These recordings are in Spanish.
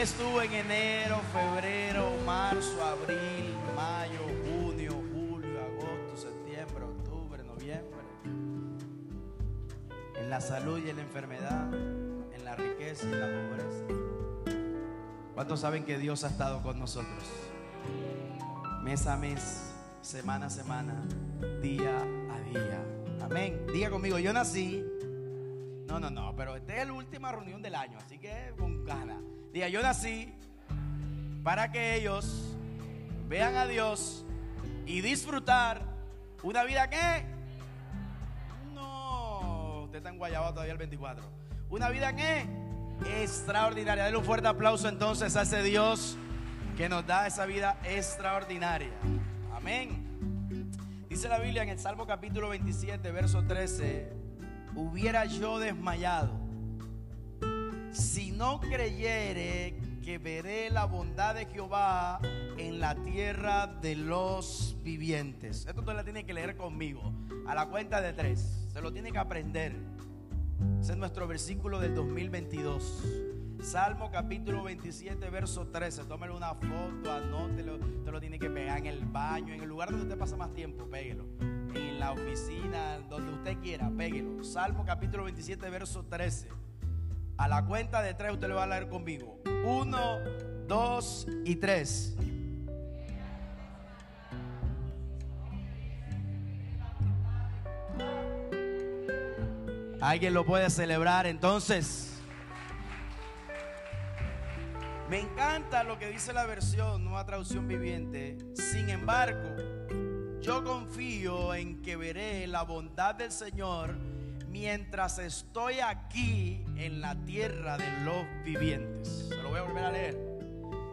estuvo en enero, febrero, marzo, abril, mayo, junio, julio, agosto, septiembre, octubre, noviembre. En la salud y en la enfermedad, en la riqueza y en la pobreza. ¿Cuántos saben que Dios ha estado con nosotros? Mes a mes, semana a semana, día a día. Amén. Diga conmigo, yo nací. No, no, no, pero esta es la última reunión del año, así que con ganas. Diga, yo nací para que ellos vean a Dios y disfrutar una vida que no, usted está en Guayaba todavía el 24. Una vida que extraordinaria. Denle un fuerte aplauso entonces a ese Dios que nos da esa vida extraordinaria. Amén. Dice la Biblia en el Salmo capítulo 27, verso 13, hubiera yo desmayado si no creyere que veré la bondad de Jehová en la tierra de los vivientes. Esto usted la tiene que leer conmigo a la cuenta de tres. Se lo tiene que aprender. Ese es nuestro versículo del 2022. Salmo capítulo 27, verso 13. Tómelo una foto, anótelo. Usted lo tiene que pegar en el baño, en el lugar donde usted pasa más tiempo, péguelo. En la oficina, donde usted quiera, péguelo. Salmo capítulo 27, verso 13. A la cuenta de tres usted lo va a leer conmigo. Uno, dos y tres. Alguien lo puede celebrar entonces. Me encanta lo que dice la versión, nueva traducción viviente. Sin embargo, yo confío en que veré la bondad del Señor mientras estoy aquí en la tierra de los vivientes. Se lo voy a volver a leer.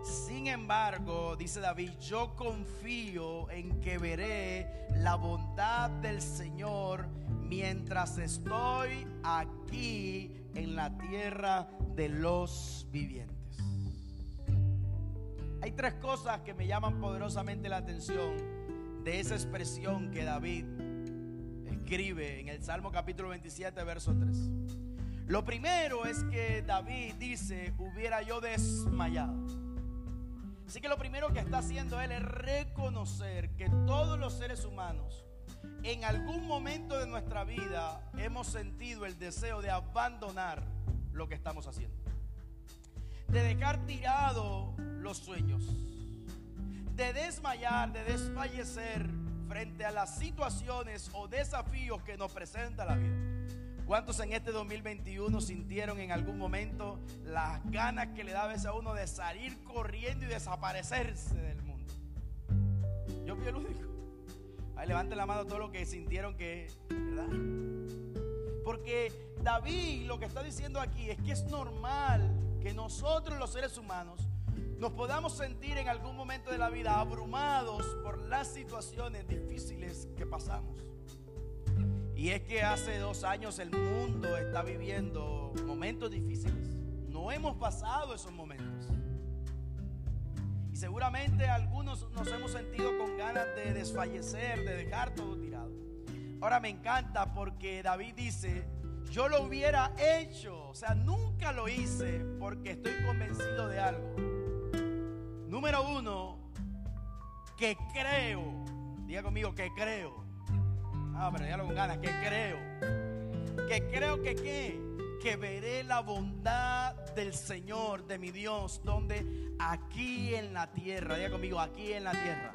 Sin embargo, dice David, yo confío en que veré la bondad del Señor mientras estoy aquí en la tierra de los vivientes. Hay tres cosas que me llaman poderosamente la atención de esa expresión que David escribe en el Salmo capítulo 27, verso 3. Lo primero es que David dice, hubiera yo desmayado. Así que lo primero que está haciendo él es reconocer que todos los seres humanos en algún momento de nuestra vida hemos sentido el deseo de abandonar lo que estamos haciendo. De dejar tirado los sueños. De desmayar, de desfallecer frente a las situaciones o desafíos que nos presenta la vida. ¿Cuántos en este 2021 sintieron en algún momento las ganas que le da a veces a uno de salir corriendo y desaparecerse del mundo? Yo fui el único. Ahí levanten la mano todos los que sintieron que, ¿verdad? Porque David lo que está diciendo aquí es que es normal que nosotros los seres humanos nos podamos sentir en algún momento de la vida abrumados por las situaciones difíciles que pasamos. Y es que hace dos años el mundo está viviendo momentos difíciles. No hemos pasado esos momentos. Y seguramente algunos nos hemos sentido con ganas de desfallecer, de dejar todo tirado. Ahora me encanta porque David dice, yo lo hubiera hecho. O sea, nunca lo hice porque estoy convencido de algo. Número uno, que creo. Diga conmigo que creo. Ah, pero dígalo con ganas, que creo. Que creo que qué? Que veré la bondad del Señor, de mi Dios, donde aquí en la tierra, diga conmigo, aquí en la tierra.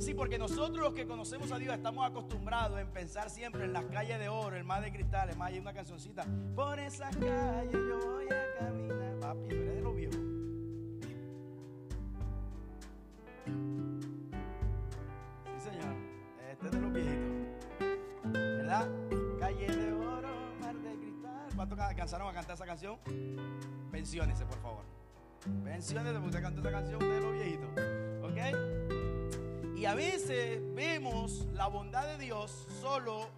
Sí, porque nosotros los que conocemos a Dios estamos acostumbrados en pensar siempre en las calles de oro, el mar de cristales, más hay una cancioncita. Por esas calles yo voy a caminar. Alcanzaron a cantar esa canción? Pensiónese, por favor. Pensiónese, porque usted cantó esa canción, usted de los viejitos. ¿Ok? Y a veces vemos la bondad de Dios solo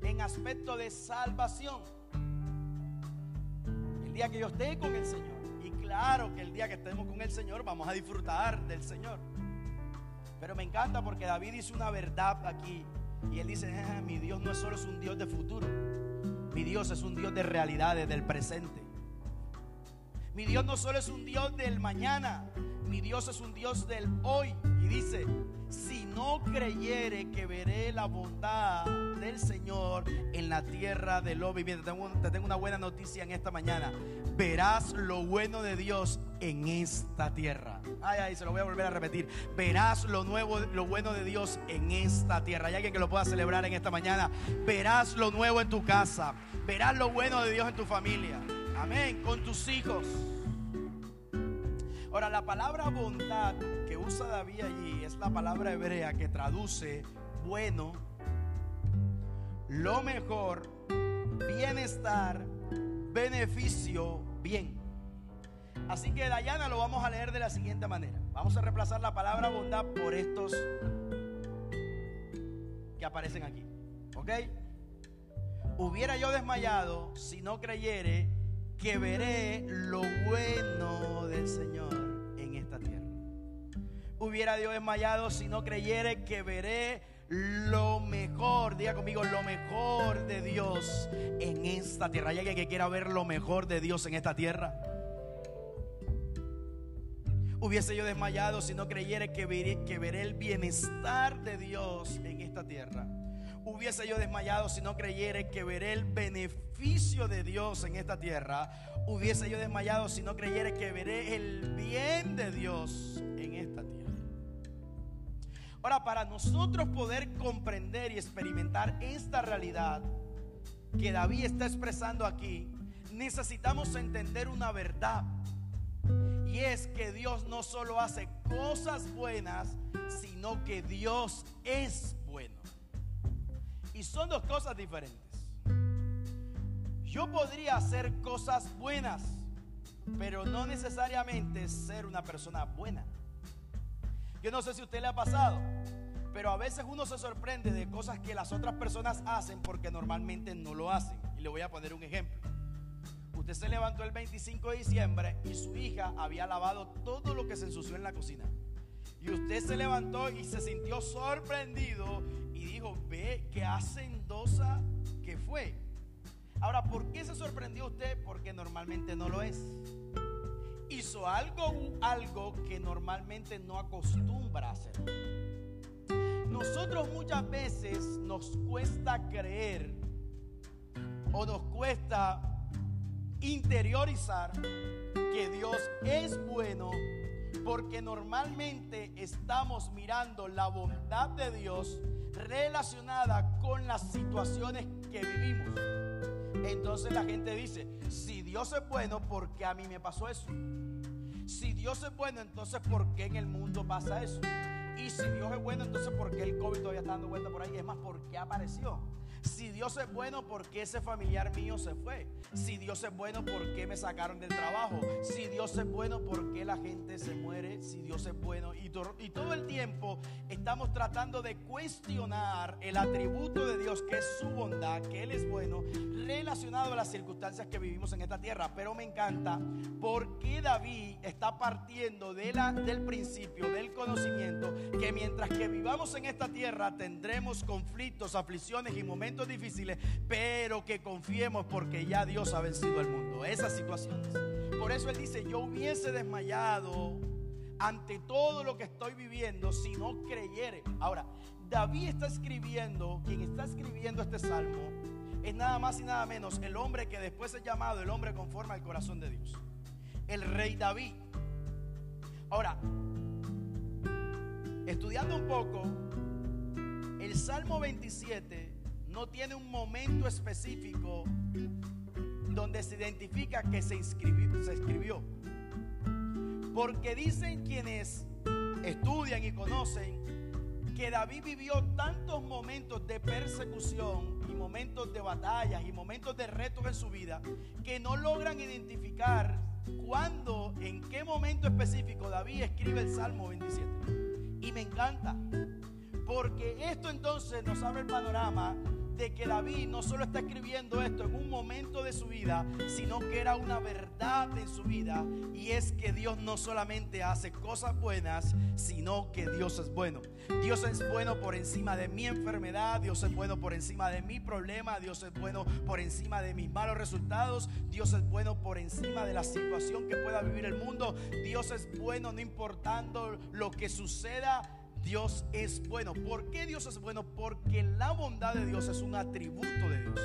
en aspecto de salvación. El día que yo esté con el Señor. Y claro que el día que estemos con el Señor vamos a disfrutar del Señor. Pero me encanta porque David dice una verdad aquí. Y él dice, "Ah, mi Dios no es solo es un Dios de futuro. Mi Dios es un Dios de realidades, del presente. Mi Dios no solo es un Dios del mañana, mi Dios es un Dios del hoy. Y dice, si no creyere que veré la bondad del Señor en la tierra de los vivientes. Te tengo, una buena noticia en esta mañana. Verás lo bueno de Dios en esta tierra. Ay, ay, se lo voy a volver a repetir. Verás lo nuevo, lo bueno de Dios en esta tierra. Hay alguien que lo pueda celebrar en esta mañana. Verás lo nuevo en tu casa. Verás lo bueno de Dios en tu familia. Amén. Con tus hijos. Ahora, la palabra bondad usa David allí es la palabra hebrea que traduce bueno, lo mejor, bienestar, beneficio, bien. Así que Dayana lo vamos a leer de la siguiente manera. Vamos a reemplazar la palabra bondad por estos que aparecen aquí. ¿Ok? Hubiera yo desmayado si no creyere que veré lo bueno del Señor hubiera Dios desmayado si no creyere que veré lo mejor, diga conmigo, lo mejor de Dios en esta tierra. ¿Hay alguien que quiera ver lo mejor de Dios en esta tierra? Hubiese yo desmayado si no creyere que veré, que veré el bienestar de Dios en esta tierra. Hubiese yo desmayado si no creyere que veré el beneficio de Dios en esta tierra. Hubiese yo desmayado si no creyere que veré el bien de Dios en esta tierra. Ahora, para nosotros poder comprender y experimentar esta realidad que David está expresando aquí, necesitamos entender una verdad. Y es que Dios no solo hace cosas buenas, sino que Dios es bueno. Y son dos cosas diferentes. Yo podría hacer cosas buenas, pero no necesariamente ser una persona buena. Yo no sé si a usted le ha pasado, pero a veces uno se sorprende de cosas que las otras personas hacen porque normalmente no lo hacen. Y le voy a poner un ejemplo. Usted se levantó el 25 de diciembre y su hija había lavado todo lo que se ensució en la cocina. Y usted se levantó y se sintió sorprendido y dijo, ve qué hacendosa que fue. Ahora, ¿por qué se sorprendió usted? Porque normalmente no lo es hizo algo, algo que normalmente no acostumbra hacer. Nosotros muchas veces nos cuesta creer o nos cuesta interiorizar que Dios es bueno porque normalmente estamos mirando la bondad de Dios relacionada con las situaciones que vivimos. Entonces la gente dice, si Dios es bueno, ¿por qué a mí me pasó eso? Si Dios es bueno, entonces ¿por qué en el mundo pasa eso? Y si Dios es bueno, entonces ¿por qué el COVID todavía está dando vuelta por ahí? Es más, ¿por qué apareció? Si Dios es bueno, ¿por qué ese familiar mío se fue? Si Dios es bueno, ¿por qué me sacaron del trabajo? Si Dios es bueno, ¿por qué la gente se muere? Si Dios es bueno. Y, todo el tiempo estamos tratando de cuestionar el atributo de Dios, que es su bondad, que Él es bueno, relacionado a las circunstancias que vivimos en esta tierra. Pero me encanta porque David está partiendo de la, del principio, del conocimiento, que mientras que vivamos en esta tierra tendremos conflictos, aflicciones y momentos difíciles, pero que confiemos porque ya Dios ha vencido el mundo. Esas situaciones. Por eso Él dice, yo hubiese desmayado ante todo lo que estoy viviendo si no creyere. Ahora, David está escribiendo, quien está escribiendo este salmo, es nada más y nada menos el hombre que después es llamado el hombre conforme al corazón de Dios. El rey David. Ahora, estudiando un poco, el Salmo 27 no tiene un momento específico donde se identifica que se, se escribió. Porque dicen quienes estudian y conocen que David vivió tantos momentos de persecución y momentos de batallas y momentos de retos en su vida que no logran identificar cuándo, en qué momento específico David escribe el Salmo 27. Y me encanta, porque esto entonces nos abre el panorama de que David no solo está escribiendo esto en un momento de su vida, sino que era una verdad en su vida. Y es que Dios no solamente hace cosas buenas, sino que Dios es bueno. Dios es bueno por encima de mi enfermedad, Dios es bueno por encima de mi problema, Dios es bueno por encima de mis malos resultados, Dios es bueno por encima de la situación que pueda vivir el mundo, Dios es bueno no importando lo que suceda Dios es bueno. ¿Por qué Dios es bueno? Porque la bondad de Dios es un atributo de Dios.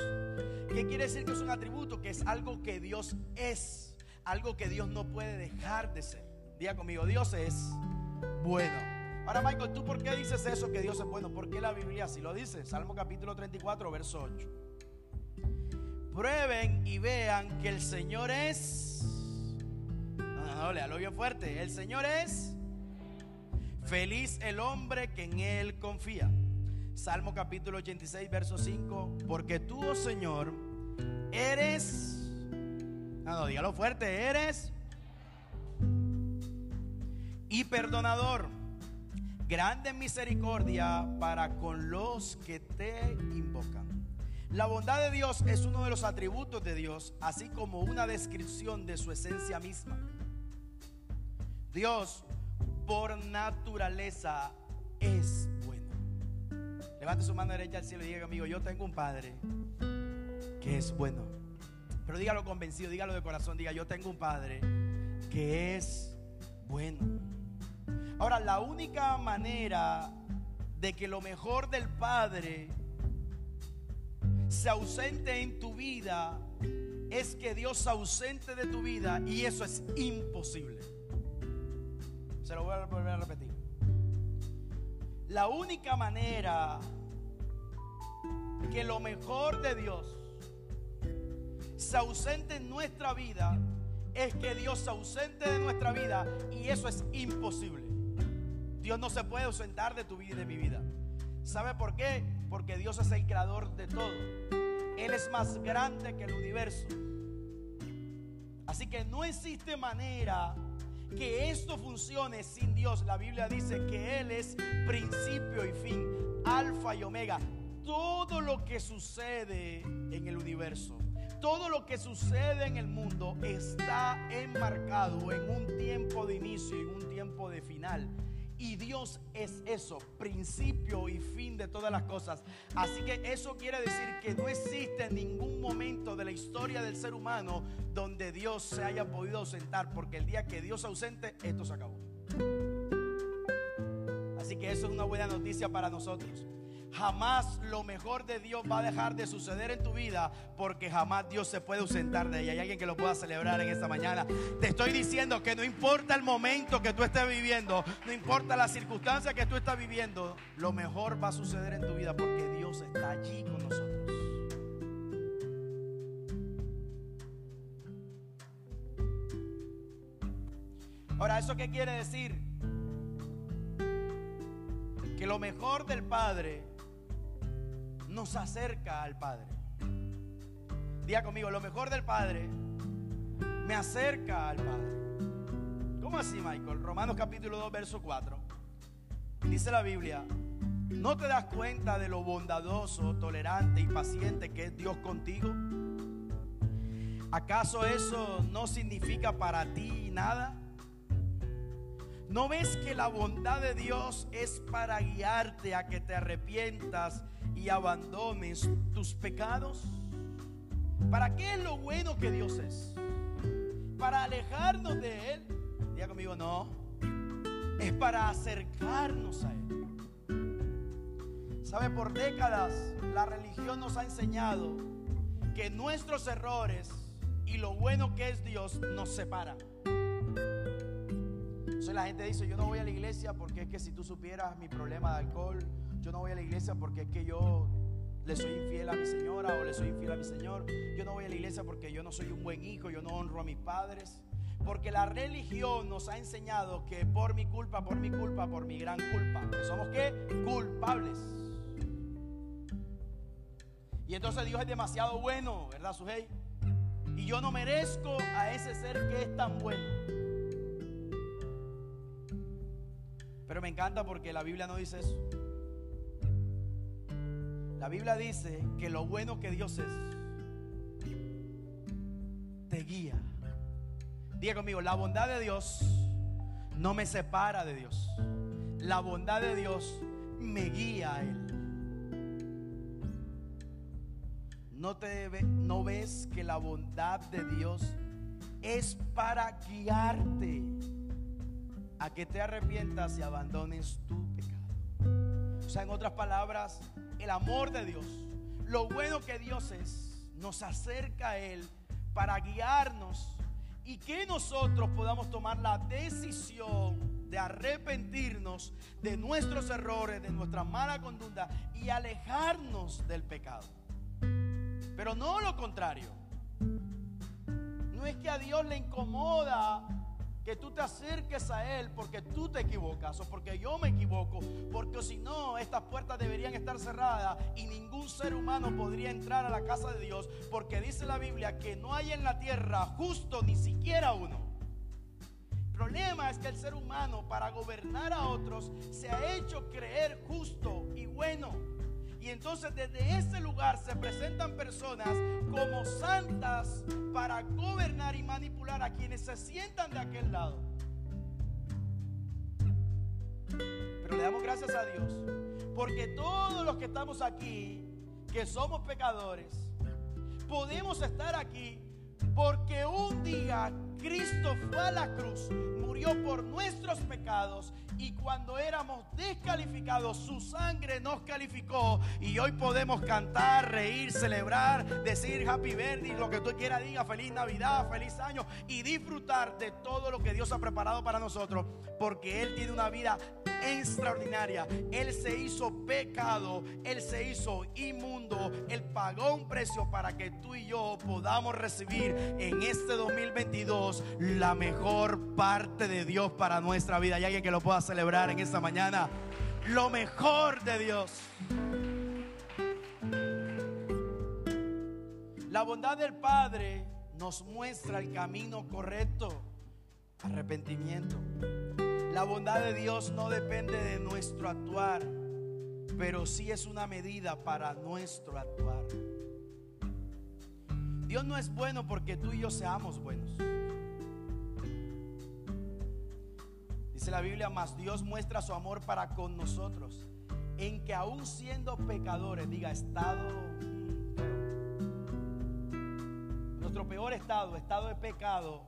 ¿Qué quiere decir que es un atributo? Que es algo que Dios es, algo que Dios no puede dejar de ser. Diga conmigo, Dios es bueno. Ahora Michael, ¿tú por qué dices eso que Dios es bueno? ¿Por qué la Biblia así lo dice? Salmo capítulo 34, verso 8. Prueben y vean que el Señor es... No, no, no, bien fuerte. El Señor es Feliz el hombre que en él confía. Salmo capítulo 86, verso 5. Porque tú, oh Señor, eres... No, no, dígalo fuerte, eres... Y perdonador. Grande misericordia para con los que te invocan. La bondad de Dios es uno de los atributos de Dios, así como una descripción de su esencia misma. Dios por naturaleza es bueno. Levante su mano derecha al cielo y diga amigo, yo tengo un padre que es bueno. Pero dígalo convencido, dígalo de corazón, diga, yo tengo un padre que es bueno. Ahora, la única manera de que lo mejor del Padre se ausente en tu vida es que Dios se ausente de tu vida y eso es imposible. Se lo voy a volver a repetir. La única manera que lo mejor de Dios se ausente en nuestra vida es que Dios se ausente de nuestra vida y eso es imposible. Dios no se puede ausentar de tu vida y de mi vida. ¿Sabe por qué? Porque Dios es el creador de todo. Él es más grande que el universo. Así que no existe manera que esto funcione sin Dios. La Biblia dice que Él es principio y fin, alfa y omega. Todo lo que sucede en el universo, todo lo que sucede en el mundo está enmarcado en un tiempo de inicio y un tiempo de final. Y Dios es eso, principio y fin de todas las cosas. Así que eso quiere decir que no existe ningún momento de la historia del ser humano donde Dios se haya podido ausentar, porque el día que Dios ausente, esto se acabó. Así que eso es una buena noticia para nosotros. Jamás lo mejor de Dios va a dejar de suceder en tu vida porque jamás Dios se puede ausentar de ella. Hay alguien que lo pueda celebrar en esta mañana. Te estoy diciendo que no importa el momento que tú estés viviendo, no importa la circunstancia que tú estás viviendo, lo mejor va a suceder en tu vida porque Dios está allí con nosotros. Ahora, ¿eso qué quiere decir? Que lo mejor del Padre nos acerca al Padre. Diga conmigo, lo mejor del Padre me acerca al Padre. ¿Cómo así, Michael? Romanos capítulo 2, verso 4. Dice la Biblia, ¿no te das cuenta de lo bondadoso, tolerante y paciente que es Dios contigo? ¿Acaso eso no significa para ti nada? ¿No ves que la bondad de Dios es para guiarte a que te arrepientas y abandones tus pecados? ¿Para qué es lo bueno que Dios es? ¿Para alejarnos de Él? Diga conmigo, no. Es para acercarnos a Él. ¿Sabe? Por décadas la religión nos ha enseñado que nuestros errores y lo bueno que es Dios nos separan. Entonces la gente dice, yo no voy a la iglesia porque es que si tú supieras mi problema de alcohol, yo no voy a la iglesia porque es que yo le soy infiel a mi señora o le soy infiel a mi señor. Yo no voy a la iglesia porque yo no soy un buen hijo, yo no honro a mis padres. Porque la religión nos ha enseñado que por mi culpa, por mi culpa, por mi gran culpa, que somos qué? Culpables. Y entonces Dios es demasiado bueno, ¿verdad, Sujei? Y yo no merezco a ese ser que es tan bueno. Pero me encanta porque la Biblia no dice eso. La Biblia dice que lo bueno que Dios es te guía. Diga conmigo, la bondad de Dios no me separa de Dios. La bondad de Dios me guía a Él. ¿No, te ¿No ves que la bondad de Dios es para guiarte a que te arrepientas y abandones tu pecado? O sea, en otras palabras, el amor de Dios, lo bueno que Dios es, nos acerca a Él para guiarnos y que nosotros podamos tomar la decisión de arrepentirnos de nuestros errores, de nuestra mala conducta y alejarnos del pecado. Pero no lo contrario. No es que a Dios le incomoda que tú te acerques a Él porque tú te equivocas o porque yo me equivoco, porque si no, estas puertas deberían estar cerradas y ningún ser humano podría entrar a la casa de Dios, porque dice la Biblia que no hay en la tierra justo ni siquiera uno. El problema es que el ser humano para gobernar a otros se ha hecho creer justo y bueno. Y entonces desde ese lugar se presentan personas como santas para gobernar y manipular a quienes se sientan de aquel lado. Pero le damos gracias a Dios porque todos los que estamos aquí, que somos pecadores, podemos estar aquí porque un día Cristo fue a la cruz, murió por nuestros pecados y cuando éramos descalificados, su sangre nos calificó. Y hoy podemos cantar, reír, celebrar, decir happy birthday, lo que tú quieras diga, feliz Navidad, feliz año y disfrutar de todo lo que Dios ha preparado para nosotros. Porque Él tiene una vida extraordinaria. Él se hizo pecado, Él se hizo inmundo, Él pagó un precio para que tú y yo podamos recibir en este 2022 la mejor parte de Dios para nuestra vida. Hay alguien que lo pueda celebrar en esta mañana lo mejor de Dios. La bondad del Padre nos muestra el camino correcto, arrepentimiento. La bondad de Dios no depende de nuestro actuar, pero sí es una medida para nuestro actuar. Dios no es bueno porque tú y yo seamos buenos. Dice la Biblia, más Dios muestra su amor para con nosotros, en que aún siendo pecadores, diga estado, nuestro peor estado, estado de pecado,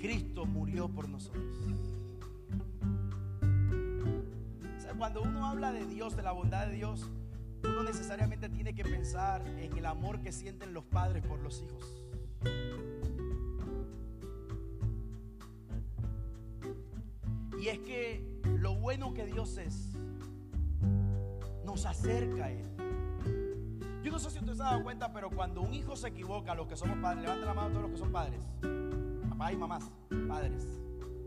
Cristo murió por nosotros. cuando uno habla de Dios, de la bondad de Dios, uno necesariamente tiene que pensar en el amor que sienten los padres por los hijos. Y es que lo bueno que Dios es nos acerca a Él. Yo no sé si usted se ha dado cuenta, pero cuando un hijo se equivoca, los que somos padres, levanten la mano todos los que son padres, papás y mamás, padres,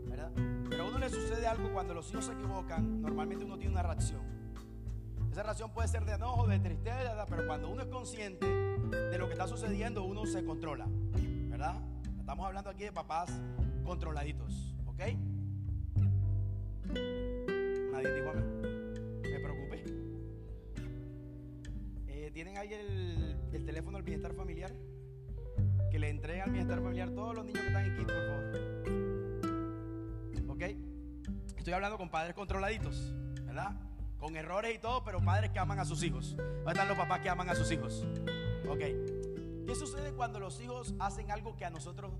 ¿verdad? Pero a uno le sucede algo cuando los hijos se equivocan, normalmente uno tiene una reacción. Esa reacción puede ser de enojo, de tristeza, pero cuando uno es consciente de lo que está sucediendo, uno se controla, ¿verdad? Estamos hablando aquí de papás controladitos, ¿ok? Nadie dijo amén. Me preocupé. Eh, ¿Tienen ahí el, teléfono del bienestar familiar? Que le entreguen al bienestar familiar todos los niños que están aquí, por favor. ¿Ok? Estoy hablando con padres controladitos, ¿verdad? Con errores y todo, pero padres que aman a sus hijos. ¿Dónde están los papás que aman a sus hijos? Ok. ¿Qué sucede cuando los hijos hacen algo que a nosotros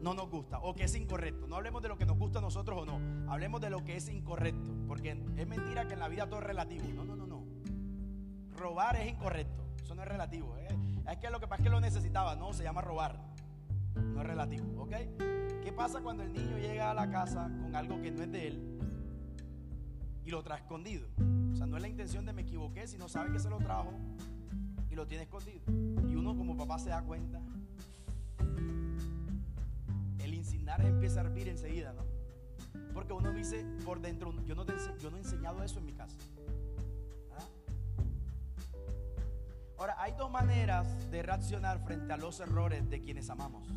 no nos gusta o que es incorrecto. No hablemos de lo que nos gusta a nosotros o no. Hablemos de lo que es incorrecto. Porque es mentira que en la vida todo es relativo. No, no, no, no. Robar es incorrecto. Eso no es relativo. ¿eh? Es que lo que pasa es que lo necesitaba. No, se llama robar. No es relativo. ¿Ok? ¿Qué pasa cuando el niño llega a la casa con algo que no es de él y lo trae escondido? O sea, no es la intención de me equivoqué, sino sabe que se lo trajo y lo tiene escondido. Y uno como papá se da cuenta empieza a hervir enseguida, ¿no? Porque uno dice por dentro, yo no, he enseñado eso en mi casa. ¿Ah? Ahora, hay dos maneras de reaccionar frente a los errores de quienes amamos.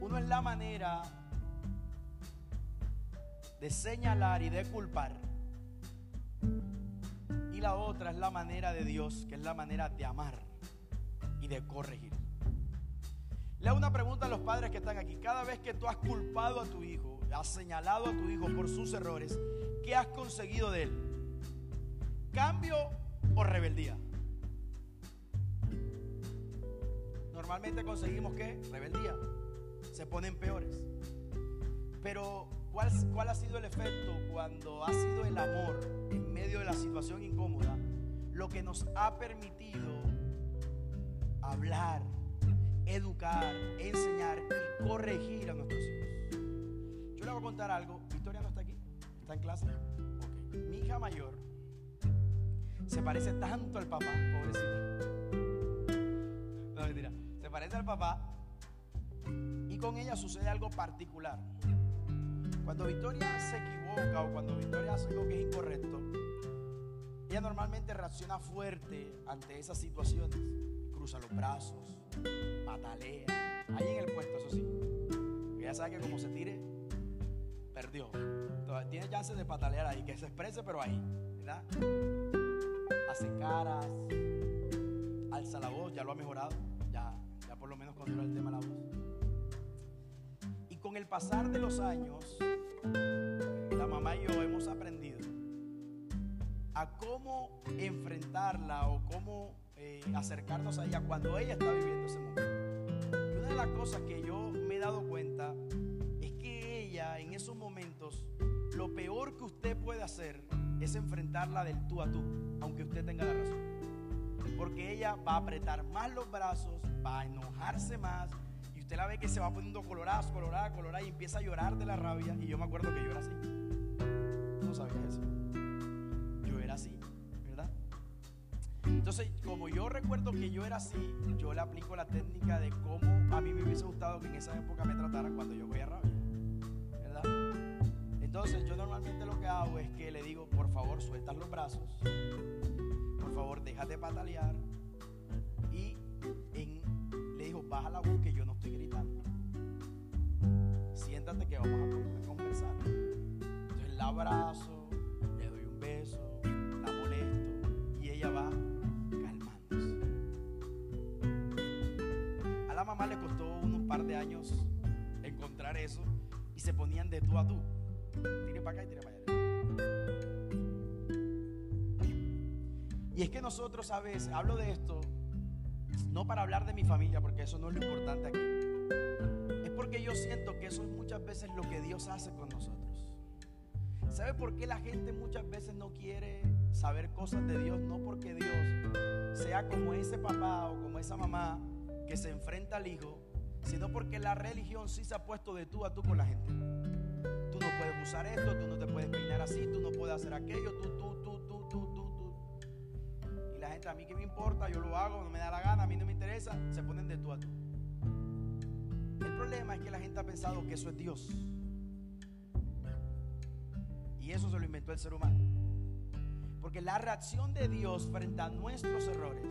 Uno es la manera de señalar y de culpar. Y la otra es la manera de Dios, que es la manera de amar y de corregir. Le hago una pregunta a los padres que están aquí. Cada vez que tú has culpado a tu hijo, has señalado a tu hijo por sus errores, ¿qué has conseguido de él? ¿Cambio o rebeldía? Normalmente conseguimos que rebeldía. Se ponen peores. Pero ¿cuál, ¿cuál ha sido el efecto cuando ha sido el amor en medio de la situación incómoda lo que nos ha permitido hablar, educar, enseñar y corregir a nuestros hijos? Yo le voy a contar algo. Victoria no está aquí. ¿Está en clase? Mi hija mayor se parece tanto al papá, pobrecita. No, mentira. Se parece al papá. Y con ella sucede algo particular. Cuando Victoria se equivoca o cuando Victoria hace algo que es incorrecto, ella normalmente reacciona fuerte ante esas situaciones. Cruza los brazos, patalea. Ahí en el puesto, eso sí. Ella sabe que como se tire, perdió. Entonces, tiene chance de patalear ahí, que se exprese, pero ahí. ¿Verdad? Hace caras, alza la voz, ya lo ha mejorado. Ya, ya por lo menos controla el tema de la voz. Y con el pasar de los años, la mamá y yo hemos aprendido a cómo enfrentarla o cómo eh, acercarnos a ella cuando ella está viviendo ese momento. Y una de las cosas que yo me he dado cuenta es que ella en esos momentos, lo peor que usted puede hacer es enfrentarla del tú a tú, aunque usted tenga la razón. Porque ella va a apretar más los brazos, va a enojarse más, y usted la ve que se va poniendo colorada, colorada, colorada, y empieza a llorar de la rabia. Y yo me acuerdo que yo era así. No sabías eso. Yo era así. Entonces, como yo recuerdo que yo era así, yo le aplico la técnica de cómo a mí me hubiese gustado que en esa época me trataran cuando yo cogía rabia, ¿verdad? Entonces, yo normalmente lo que hago es que le digo, por favor, sueltas los brazos, por favor, déjate patalear, y le digo, baja la voz que yo no estoy gritando. Siéntate que vamos a a conversar. Entonces la abrazo, le doy un beso, la molesto y ella va Mamá le costó unos par de años encontrar eso y se ponían de tú a tú. Tire para acá y tire para allá. Y es que nosotros a veces, hablo de esto, no para hablar de mi familia, porque eso no es lo importante aquí. Es porque yo siento que eso es muchas veces lo que Dios hace con nosotros. ¿Sabe por qué la gente muchas veces no quiere saber cosas de Dios? No porque Dios sea como ese papá o como esa mamá que se enfrenta al hijo, sino porque la religión sí se ha puesto de tú a tú con la gente. Tú no puedes usar esto, tú no te puedes peinar así, tú no puedes hacer aquello, tú, tú, tú, tú, tú, tú, tú. Y la gente, a mí que me importa, yo lo hago, no me da la gana, a mí no me interesa, se ponen de tú a tú. El problema es que la gente ha pensado que eso es Dios. Y eso se lo inventó el ser humano. Porque la reacción de Dios frente a nuestros errores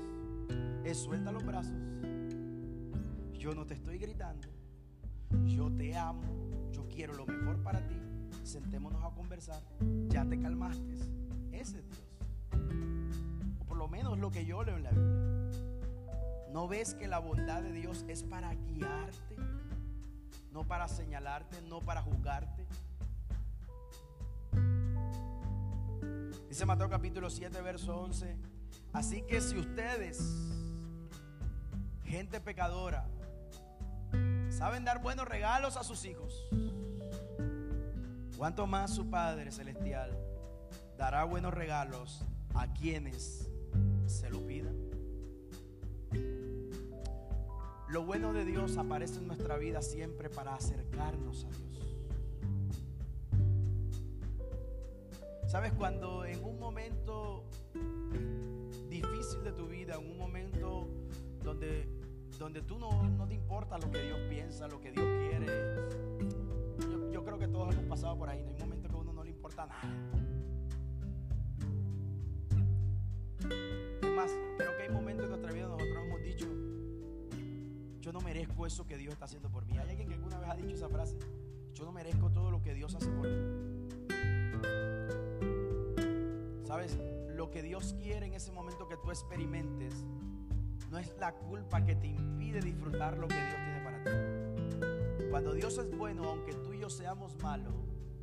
es suelta los brazos. Yo no te estoy gritando. Yo te amo. Yo quiero lo mejor para ti. Sentémonos a conversar. Ya te calmaste. Ese es Dios. O por lo menos lo que yo leo en la Biblia. ¿No ves que la bondad de Dios es para guiarte? No para señalarte, no para juzgarte. Dice Mateo capítulo 7, verso 11. Así que si ustedes, gente pecadora, saben dar buenos regalos a sus hijos, ¿cuánto más su Padre Celestial dará buenos regalos a quienes se lo pidan? Lo bueno de Dios aparece en nuestra vida siempre para acercarnos a Dios. ¿Sabes? Cuando en un momento difícil de tu vida, en un momento donde, donde tú no, no te importa lo que Dios piensa, lo que Dios quiere, yo, creo que todos hemos pasado por ahí. No hay momentos que a uno no le importa nada. Es más, creo que hay momentos en nuestra vida nosotros hemos dicho, yo no merezco eso que Dios está haciendo por mí. ¿Hay alguien que alguna vez ha dicho esa frase? Yo no merezco todo lo que Dios hace por mí. ¿Sabes? lo que Dios quiere en ese momento que tú experimentes no es la culpa que te impide disfrutar lo que Dios tiene para ti. Cuando Dios es bueno, aunque tú y yo seamos malos,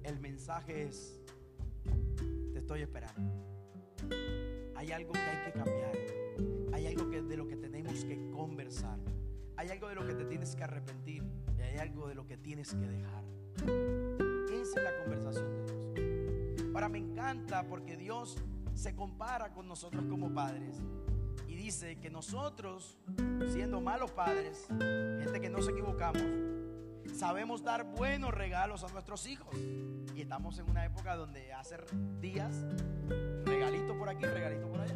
el mensaje es, te estoy esperando. Hay algo que hay que cambiar. Hay algo que, de lo que tenemos que conversar. Hay algo de lo que te tienes que arrepentir. Y hay algo de lo que tienes que dejar. Esa es la conversación de Dios. Ahora me encanta porque Dios se compara con nosotros como padres dice que nosotros, siendo malos padres, gente que no nos equivocamos, sabemos dar buenos regalos a nuestros hijos. Y estamos en una época donde hace días, regalito por aquí, regalito por allá.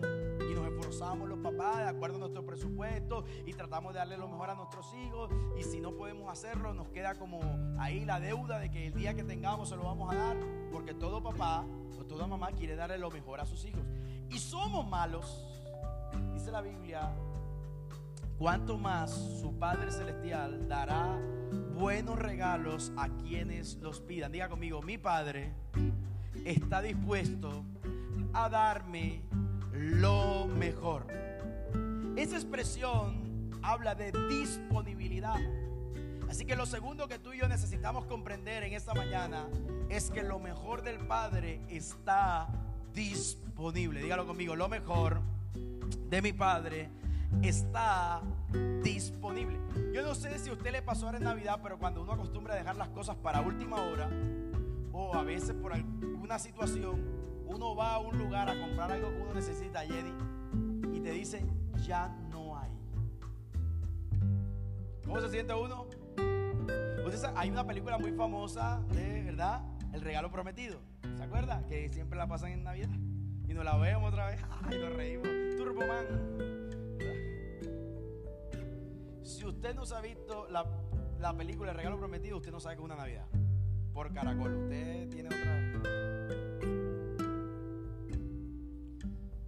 Y nos esforzamos los papás de acuerdo a nuestro presupuesto y tratamos de darle lo mejor a nuestros hijos. Y si no podemos hacerlo, nos queda como ahí la deuda de que el día que tengamos se lo vamos a dar. Porque todo papá o toda mamá quiere darle lo mejor a sus hijos. Y somos malos, dice la Biblia, cuanto más su Padre Celestial dará buenos regalos a quienes los pidan. Diga conmigo, mi Padre está dispuesto a darme lo mejor. Esa expresión habla de disponibilidad. Así que lo segundo que tú y yo necesitamos comprender en esta mañana es que lo mejor del Padre está disponible. Dígalo conmigo, lo mejor de mi Padre está disponible. Yo no sé si a usted le pasó ahora en Navidad, pero cuando uno acostumbra a dejar las cosas para última hora, o a veces por alguna situación, uno va a un lugar a comprar algo que uno necesita, Yedi, y te dicen, ya no hay. ¿Cómo se siente uno? hay una película muy famosa de, ¿verdad? El regalo prometido. ¿Se acuerda? Que siempre la pasan en Navidad. Y nos la vemos otra vez. Ay, nos reímos. Turboman. Si usted no se ha visto la, la película El Regalo Prometido, usted no sabe que es una Navidad. Por caracol. Usted tiene otra.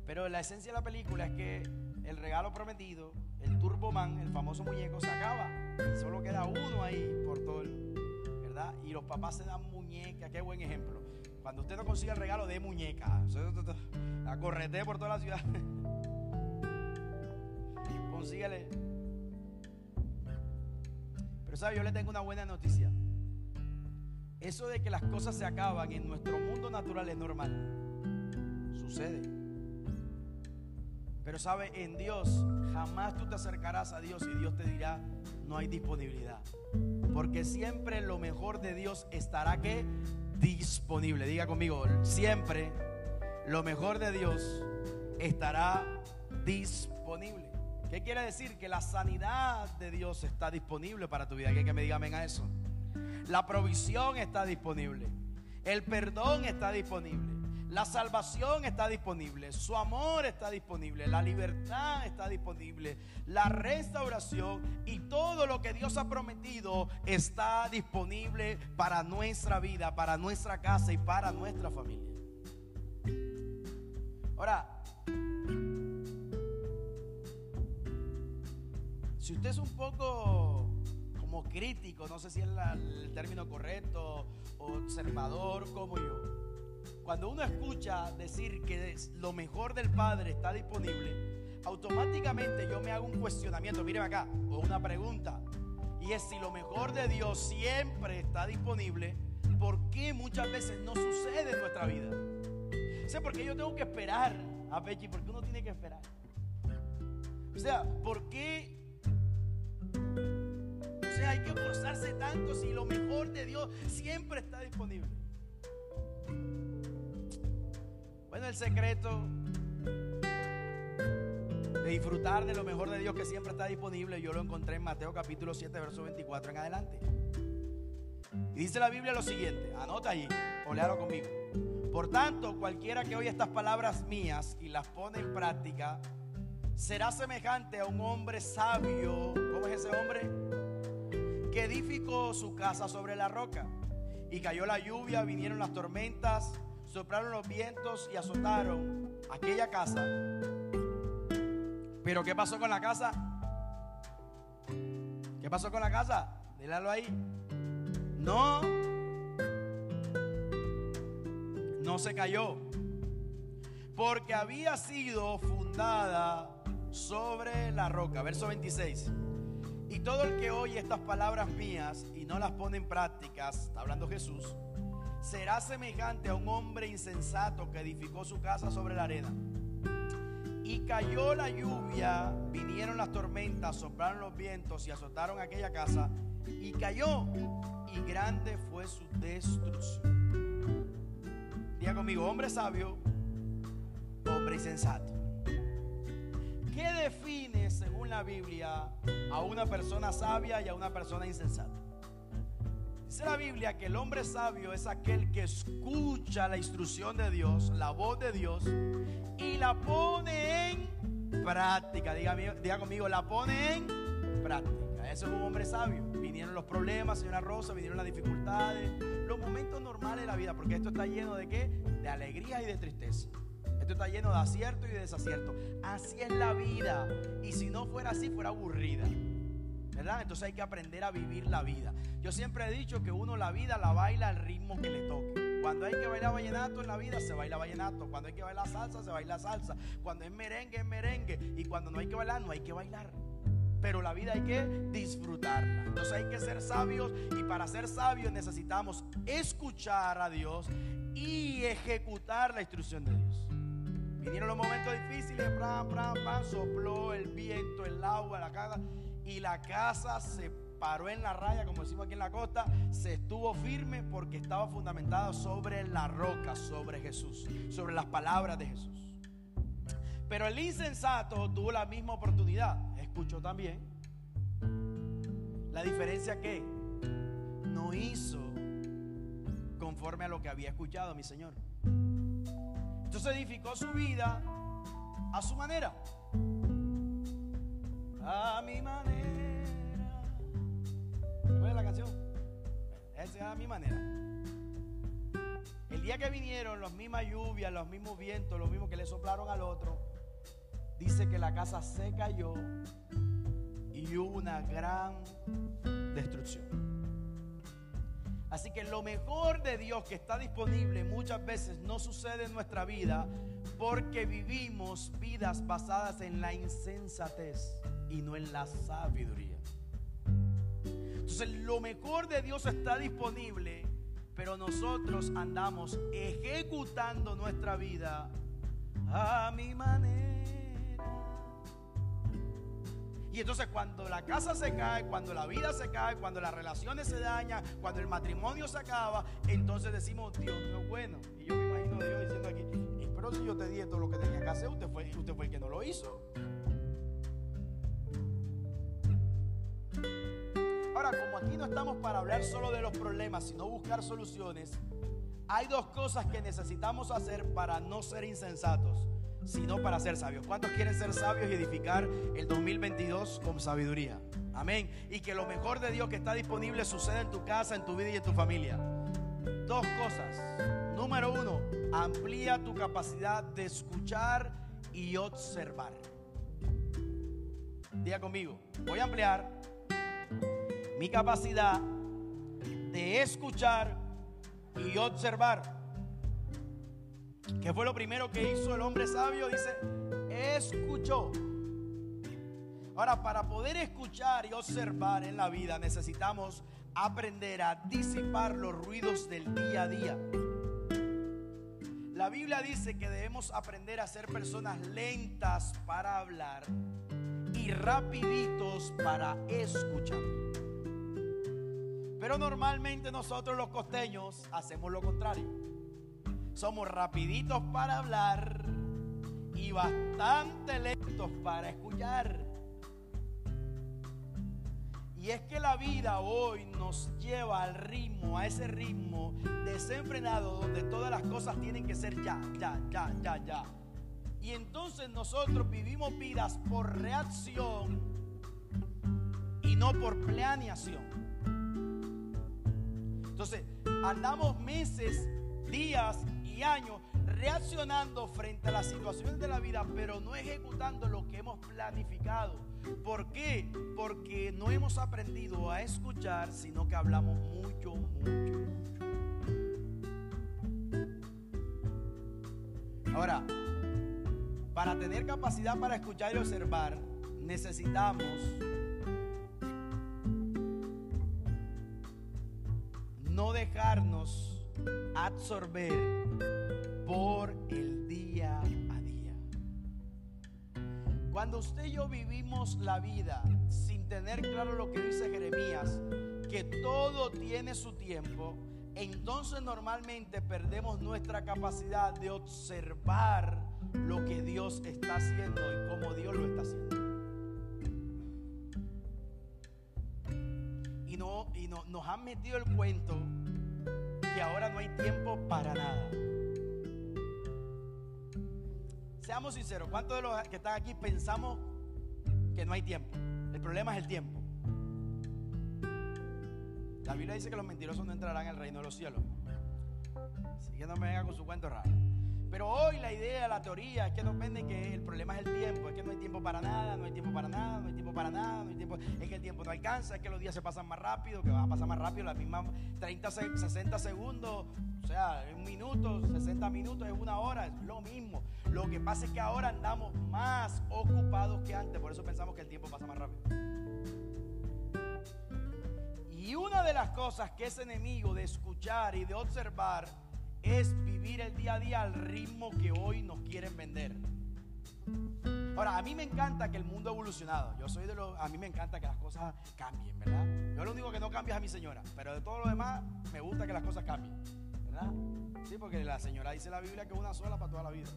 Pero la esencia de la película es que el regalo prometido, el Turboman, el famoso muñeco, se acaba. Solo queda uno ahí por todo el. ¿Verdad? Y los papás se dan muñeca. Qué buen ejemplo. Cuando usted no consigue el regalo de muñeca, acorrete por toda la ciudad. Consíguele pero sabe, yo le tengo una buena noticia. Eso de que las cosas se acaban en nuestro mundo natural es normal. Sucede. Pero sabe, en Dios jamás tú te acercarás a Dios y Dios te dirá, no hay disponibilidad. Porque siempre lo mejor de Dios estará que disponible. Diga conmigo, siempre lo mejor de Dios estará disponible. ¿Qué quiere decir? Que la sanidad de Dios está disponible para tu vida. ¿Quién que me diga amén a eso? La provisión está disponible. El perdón está disponible. La salvación está disponible. Su amor está disponible. La libertad está disponible. La restauración y todo lo que Dios ha prometido está disponible para nuestra vida, para nuestra casa y para nuestra familia. Ahora, Si usted es un poco como crítico, no sé si es el término correcto, observador como yo, cuando uno escucha decir que lo mejor del Padre está disponible, automáticamente yo me hago un cuestionamiento, míreme acá, o una pregunta, y es si lo mejor de Dios siempre está disponible, ¿por qué muchas veces no sucede en nuestra vida? O sea, porque yo tengo que esperar a Pechi, porque uno tiene que esperar. O sea, ¿por qué o sea, hay que esforzarse tanto si lo mejor de Dios siempre está disponible. Bueno, el secreto de disfrutar de lo mejor de Dios que siempre está disponible, yo lo encontré en Mateo capítulo 7, verso 24 en adelante. Y dice la Biblia lo siguiente, anota allí, o léalo conmigo. Por tanto, cualquiera que oye estas palabras mías y las pone en práctica, será semejante a un hombre sabio. ¿Cómo es ese hombre? Que edificó su casa sobre la roca. Y cayó la lluvia, vinieron las tormentas, soplaron los vientos y azotaron aquella casa. Pero ¿qué pasó con la casa? ¿Qué pasó con la casa? Dígalo ahí. No. No se cayó porque había sido fundada sobre la roca. Verso 26. Y todo el que oye estas palabras mías y no las pone en prácticas, está hablando Jesús, será semejante a un hombre insensato que edificó su casa sobre la arena. Y cayó la lluvia, vinieron las tormentas, soplaron los vientos y azotaron aquella casa. Y cayó, y grande fue su destrucción. Diga conmigo, hombre sabio, hombre insensato. ¿Qué define, según la Biblia, a una persona sabia y a una persona insensata? Dice la Biblia que el hombre sabio es aquel que escucha la instrucción de Dios, la voz de Dios, y la pone en práctica. Diga, conmigo, la pone en práctica. Eso es un hombre sabio. Vinieron los problemas, señora Rosa, vinieron las dificultades, los momentos normales de la vida, porque esto está lleno de qué? De alegría y de tristeza. Esto está lleno de acierto y de desacierto. Así es la vida. Y si no fuera así, fuera aburrida. Entonces hay que aprender a vivir la vida. Yo siempre he dicho que uno la vida la baila al ritmo que le toque. Cuando hay que bailar vallenato en la vida, se baila vallenato. Cuando hay que bailar salsa, se baila salsa. Cuando es merengue, es merengue. Y cuando no hay que bailar, no hay que bailar. Pero la vida hay que disfrutarla. Entonces hay que ser sabios y para ser sabios necesitamos escuchar a Dios y ejecutar la instrucción de Dios. Vinieron los momentos difíciles, sopló el viento, el agua, la casa y la casa se paró en la raya, como decimos aquí en la costa, se estuvo firme porque estaba fundamentada sobre la roca, sobre Jesús, sobre las palabras de Jesús. Pero el insensato tuvo la misma oportunidad, escuchó también. La diferencia que no hizo conforme a lo que había escuchado mi Señor. Entonces edificó su vida a su manera a mi manera. ¿Cuál es la canción? Es a mi manera. El día que vinieron las mismas lluvias, los mismos vientos, los mismos que le soplaron al otro, dice que la casa se cayó y hubo una gran destrucción. Así que lo mejor de Dios que está disponible muchas veces no sucede en nuestra vida porque vivimos vidas basadas en la insensatez y no en la sabiduría. Entonces lo mejor de Dios está disponible, pero nosotros andamos ejecutando nuestra vida a mi manera. Y entonces cuando la casa se cae, cuando la vida se cae, cuando las relaciones se dañan, cuando el matrimonio se acaba, entonces decimos, Dios no es bueno. Y yo me imagino a Dios diciendo aquí, pero si yo te di todo lo que tenía que hacer, usted fue, usted fue el que no lo hizo. Como aquí no estamos para hablar solo de los problemas, sino buscar soluciones, hay dos cosas que necesitamos hacer para no ser insensatos, sino para ser sabios. ¿Cuántos quieren ser sabios y edificar el 2022 con sabiduría? Amén. Y que lo mejor de Dios que está disponible suceda en tu casa, en tu vida y en tu familia. Dos cosas. Número uno, amplía tu capacidad de escuchar y observar. Diga conmigo, voy a ampliar mi capacidad de escuchar y observar. ¿Qué fue lo primero que hizo el hombre sabio? Dice, escuchó. Ahora, para poder escuchar y observar en la vida necesitamos aprender a disipar los ruidos del día a día. La Biblia dice que debemos aprender a ser personas lentas para hablar y rapiditos para escuchar. Pero normalmente nosotros los costeños hacemos lo contrario. Somos rapiditos para hablar y bastante lentos para escuchar. Y es que la vida hoy nos lleva al ritmo, a ese ritmo desenfrenado donde todas las cosas tienen que ser ya, ya, ya, ya, ya. Y entonces nosotros vivimos vidas por reacción y no por planeación. Entonces, andamos meses, días y años reaccionando frente a las situaciones de la vida, pero no ejecutando lo que hemos planificado. ¿Por qué? Porque no hemos aprendido a escuchar, sino que hablamos mucho, mucho. Ahora, Para tener capacidad para escuchar y observar, necesitamos no dejarnos absorber por el día a día. Cuando usted y yo vivimos la vida sin tener claro lo que dice Jeremías, que todo tiene su tiempo, entonces normalmente perdemos nuestra capacidad de observar lo que Dios está haciendo y cómo Dios lo está haciendo. Y, no, y no, nos han metido el cuento que ahora no hay tiempo para nada. Seamos sinceros, ¿cuántos de los que están aquí pensamos que no hay tiempo? El problema es el tiempo. La Biblia dice que los mentirosos no entrarán al reino de los cielos. Así que no me venga con su cuento raro. Pero hoy la idea, la teoría es que nos venden que el problema es el tiempo, es que no hay tiempo para nada, no hay tiempo para nada, no hay tiempo para nada, es que el tiempo no alcanza, es que los días se pasan más rápido, que van a pasar más rápido, las mismas 30, 60 segundos, o sea, un minuto, 60 minutos, es una hora, es lo mismo. Lo que pasa es que ahora andamos más ocupados que antes, por eso pensamos que el tiempo pasa más rápido. Y una de las cosas que es enemigo de escuchar y de observar es vivir el día a día al ritmo que hoy nos quieren vender. Ahora, a mí me encanta que el mundo ha evolucionado. Yo soy de los. A mí me encanta que las cosas cambien, ¿verdad? Yo lo único que no cambio es a mi señora. Pero de todo lo demás, me gusta que las cosas cambien, ¿verdad? Sí, porque la señora dice la Biblia que es una sola para toda la vida.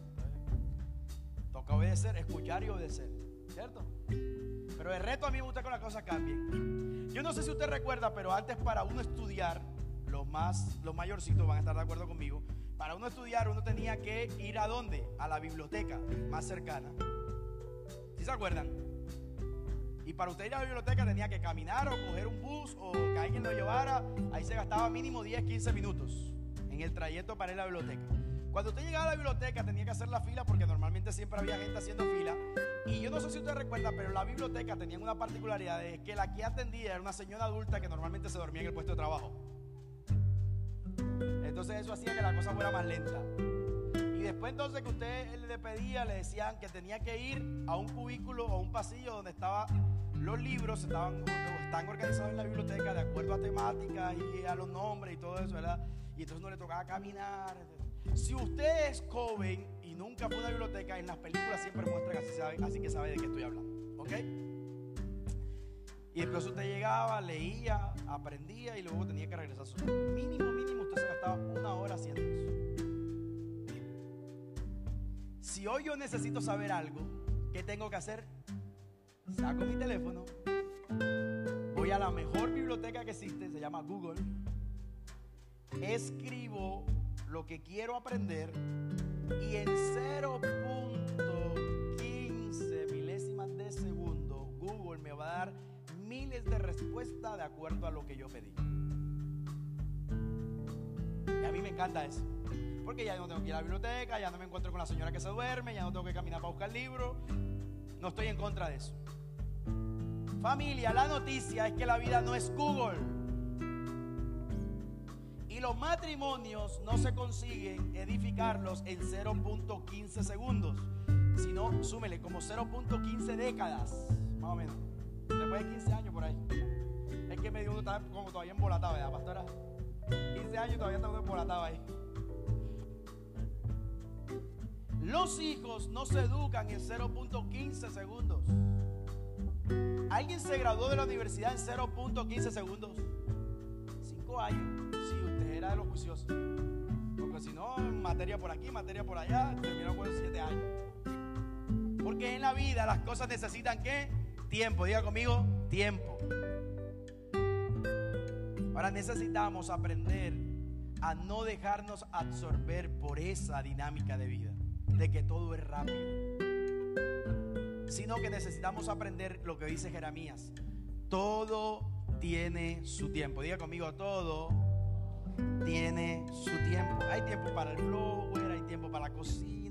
toca obedecer, escuchar y obedecer, ¿cierto? Pero el reto a mí me gusta que las cosas cambien. Yo no sé si usted recuerda, pero antes para uno estudiar, los más, los mayorcitos van a estar de acuerdo conmigo. Para uno estudiar, uno tenía que ir a dónde? A la biblioteca más cercana. ¿Sí se acuerdan? Y para usted ir a la biblioteca tenía que caminar o coger un bus o que alguien lo llevara. Ahí se gastaba mínimo 10, 15 minutos en el trayecto para ir a la biblioteca. Cuando usted llegaba a la biblioteca tenía que hacer la fila porque normalmente siempre había gente haciendo fila. Y yo no sé si usted recuerda, pero la biblioteca tenía una particularidad de que la que atendía era una señora adulta que normalmente se dormía en el puesto de trabajo. Entonces eso hacía que la cosa fuera más lenta. Y después entonces que usted le pedía, le decían que tenía que ir a un cubículo o un pasillo donde estaban los libros, estaban, están organizados en la biblioteca de acuerdo a temáticas y a los nombres y todo eso, ¿verdad? Y entonces no le tocaba caminar. Si usted es joven y nunca fue a una biblioteca, en las películas siempre muestran así, así que sabe de qué estoy hablando. ¿Ok? Y después usted llegaba, leía, aprendía y luego tenía que regresar Mínimo, mínimo, usted se gastaba una hora haciendo eso. Si hoy yo necesito saber algo, ¿qué tengo que hacer? Saco mi teléfono, voy a la mejor biblioteca que existe, se llama Google, escribo lo que quiero aprender y en 0.15 milésimas de segundo Google me va a dar de respuestas de acuerdo a lo que yo pedí. Y a mí me encanta eso. Porque ya no tengo que ir a la biblioteca, ya no me encuentro con la señora que se duerme, ya no tengo que caminar para buscar libros. No estoy en contra de eso. Familia, la noticia es que la vida no es Google. Y los matrimonios no se consiguen edificarlos en 0.15 segundos, sino súmele como 0.15 décadas, más o menos. Después de 15 años por ahí. Es que me dio uno está como todavía embolatado, ¿verdad, pastora? 15 años todavía uno embolatado ahí. Los hijos no se educan en 0.15 segundos. ¿Alguien se graduó de la universidad en 0.15 segundos? 5 años. Si usted era de los juiciosos. Porque si no, materia por aquí, materia por allá, terminó con 7 años. Porque en la vida las cosas necesitan que Tiempo, diga conmigo, tiempo. Ahora necesitamos aprender a no dejarnos absorber por esa dinámica de vida, de que todo es rápido, sino que necesitamos aprender lo que dice Jeremías. Todo tiene su tiempo. Diga conmigo, todo tiene su tiempo. Hay tiempo para el blower, hay tiempo para la cocina,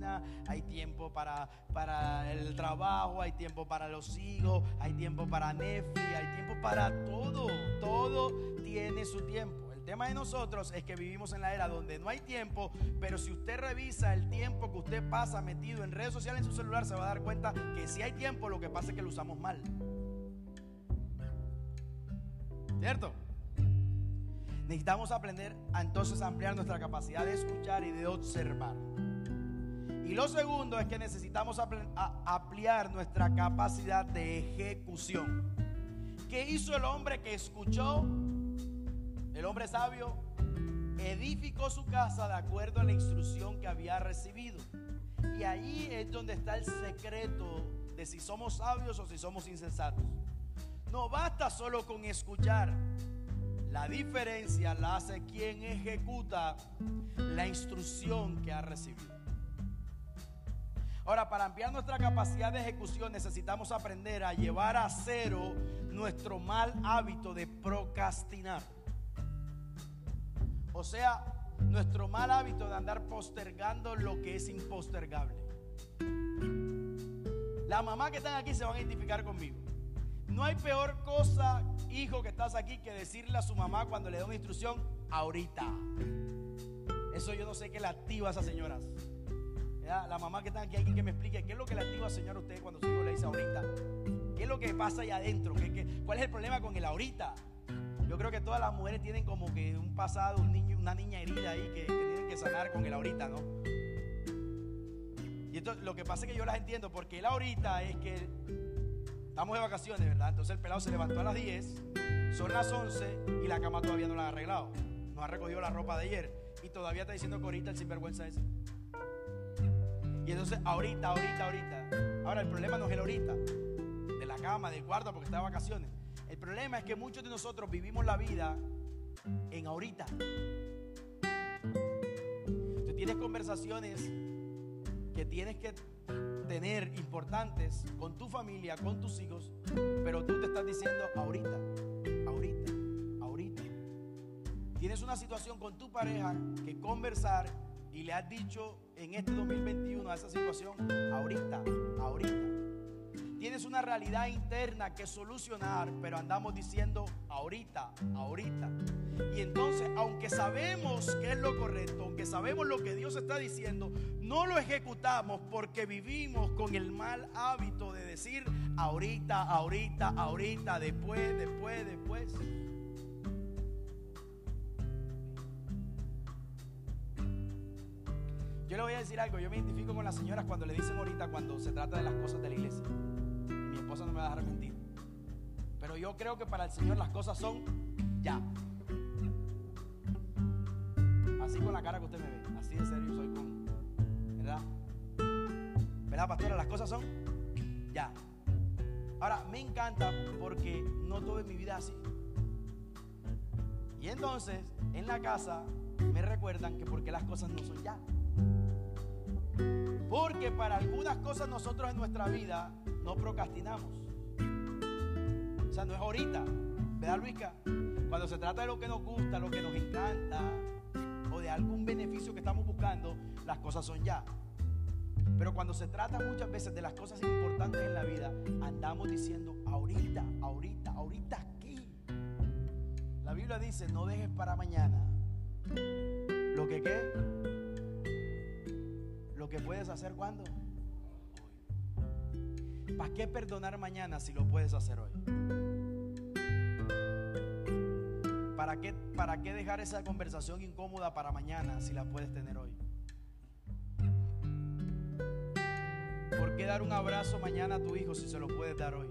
hay tiempo para, para el trabajo, hay tiempo para los hijos, hay tiempo para Netflix, hay tiempo para todo. Todo tiene su tiempo. El tema de nosotros es que vivimos en la era donde no hay tiempo, pero si usted revisa el tiempo que usted pasa metido en redes sociales en su celular, se va a dar cuenta que si hay tiempo, lo que pasa es que lo usamos mal. ¿Cierto? Necesitamos aprender a entonces ampliar nuestra capacidad de escuchar y de observar. Y lo segundo es que necesitamos ampliar nuestra capacidad de ejecución. ¿Qué hizo el hombre que escuchó? El hombre sabio edificó su casa de acuerdo a la instrucción que había recibido. Y ahí es donde está el secreto de si somos sabios o si somos insensatos. No basta solo con escuchar. La diferencia la hace quien ejecuta la instrucción que ha recibido. Ahora, para ampliar nuestra capacidad de ejecución necesitamos aprender a llevar a cero nuestro mal hábito de procrastinar. O sea, nuestro mal hábito de andar postergando lo que es impostergable. La mamá que están aquí se van a identificar conmigo. No hay peor cosa, hijo, que estás aquí, que decirle a su mamá cuando le da una instrucción, ahorita. Eso yo no sé qué le activa a esas señoras. La mamá que está aquí, alguien que me explique qué es lo que le activa, señor, a usted cuando su hijo le dice ahorita. ¿Qué es lo que pasa ahí adentro? cuál es el problema con el ahorita? Yo creo que todas las mujeres tienen como que un pasado, un niño, una niña herida ahí que, que tienen que sanar con el ahorita, ¿no? Y esto, lo que pasa es que yo las entiendo, porque el ahorita es que Estamos de vacaciones, ¿verdad? Entonces el pelado se levantó a las 10, son las 11 y la cama todavía no la ha arreglado. No ha recogido la ropa de ayer y todavía está diciendo que ahorita el sinvergüenza ese. Y entonces ahorita, ahorita, ahorita. Ahora el problema no es el ahorita, de la cama, del cuarto, porque está de vacaciones. El problema es que muchos de nosotros vivimos la vida en ahorita. Tú tienes conversaciones que tienes que tener importantes con tu familia, con tus hijos, pero tú te estás diciendo ahorita, ahorita, ahorita. Tienes una situación con tu pareja que conversar y le has dicho en este 2021 a esa situación, ahorita, ahorita. Tienes una realidad interna que solucionar, pero andamos diciendo ahorita, ahorita. Y entonces, aunque sabemos que es lo correcto, aunque sabemos lo que Dios está diciendo, no lo ejecutamos porque vivimos con el mal hábito de decir ahorita, ahorita, ahorita, después, después, después. Yo le voy a decir algo, yo me identifico con las señoras cuando le dicen ahorita cuando se trata de las cosas de la iglesia no me va a dejar mentir. Pero yo creo que para el Señor las cosas son ya. Así con la cara que usted me ve. Así de serio soy con. ¿Verdad? ¿Verdad, pastora? Las cosas son ya. Ahora, me encanta porque no en mi vida así. Y entonces, en la casa, me recuerdan que porque las cosas no son ya. Porque para algunas cosas nosotros en nuestra vida no procrastinamos. O sea, no es ahorita. ¿Verdad, Luisca? Cuando se trata de lo que nos gusta, lo que nos encanta, o de algún beneficio que estamos buscando, las cosas son ya. Pero cuando se trata muchas veces de las cosas importantes en la vida, andamos diciendo ahorita, ahorita, ahorita aquí. La Biblia dice, no dejes para mañana lo que qué, lo que puedes hacer cuando. ¿Para qué perdonar mañana si lo puedes hacer hoy? ¿Para qué, ¿Para qué dejar esa conversación incómoda para mañana si la puedes tener hoy? ¿Por qué dar un abrazo mañana a tu hijo si se lo puedes dar hoy?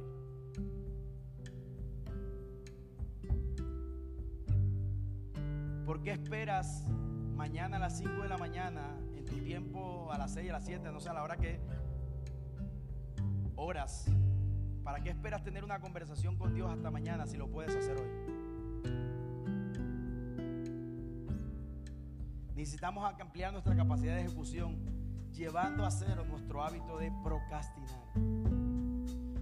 ¿Por qué esperas mañana a las 5 de la mañana, tiempo a las 6, a las 7, no sé, a la hora que horas. ¿Para qué esperas tener una conversación con Dios hasta mañana si lo puedes hacer hoy? Necesitamos ampliar nuestra capacidad de ejecución, llevando a cero nuestro hábito de procrastinar.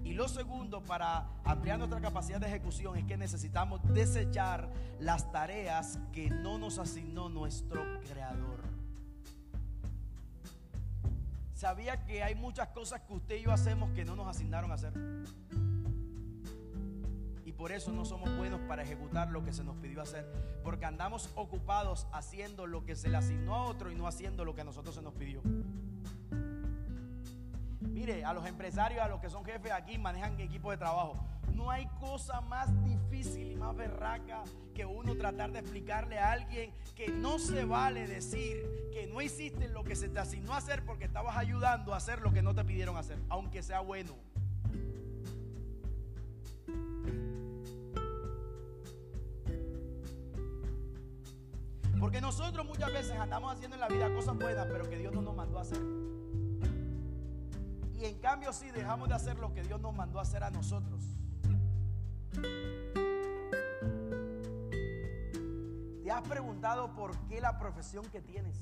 Y lo segundo para ampliar nuestra capacidad de ejecución es que necesitamos desechar las tareas que no nos asignó nuestro Creador. ¿Sabía que hay muchas cosas que usted y yo hacemos que no nos asignaron a hacer? Y por eso no somos buenos para ejecutar lo que se nos pidió hacer. Porque andamos ocupados haciendo lo que se le asignó a otro y no haciendo lo que a nosotros se nos pidió. Mire, a los empresarios, a los que son jefes aquí, manejan equipo de trabajo. No hay cosa más difícil y más berraca que uno tratar de explicarle a alguien que no se vale decir que no hiciste lo que se te asignó a hacer porque estabas ayudando a hacer lo que no te pidieron hacer, aunque sea bueno. Porque nosotros muchas veces andamos haciendo en la vida cosas buenas, pero que Dios no nos mandó a hacer. Y en cambio sí dejamos de hacer lo que Dios nos mandó a hacer a nosotros. ¿Te has preguntado por qué la profesión que tienes?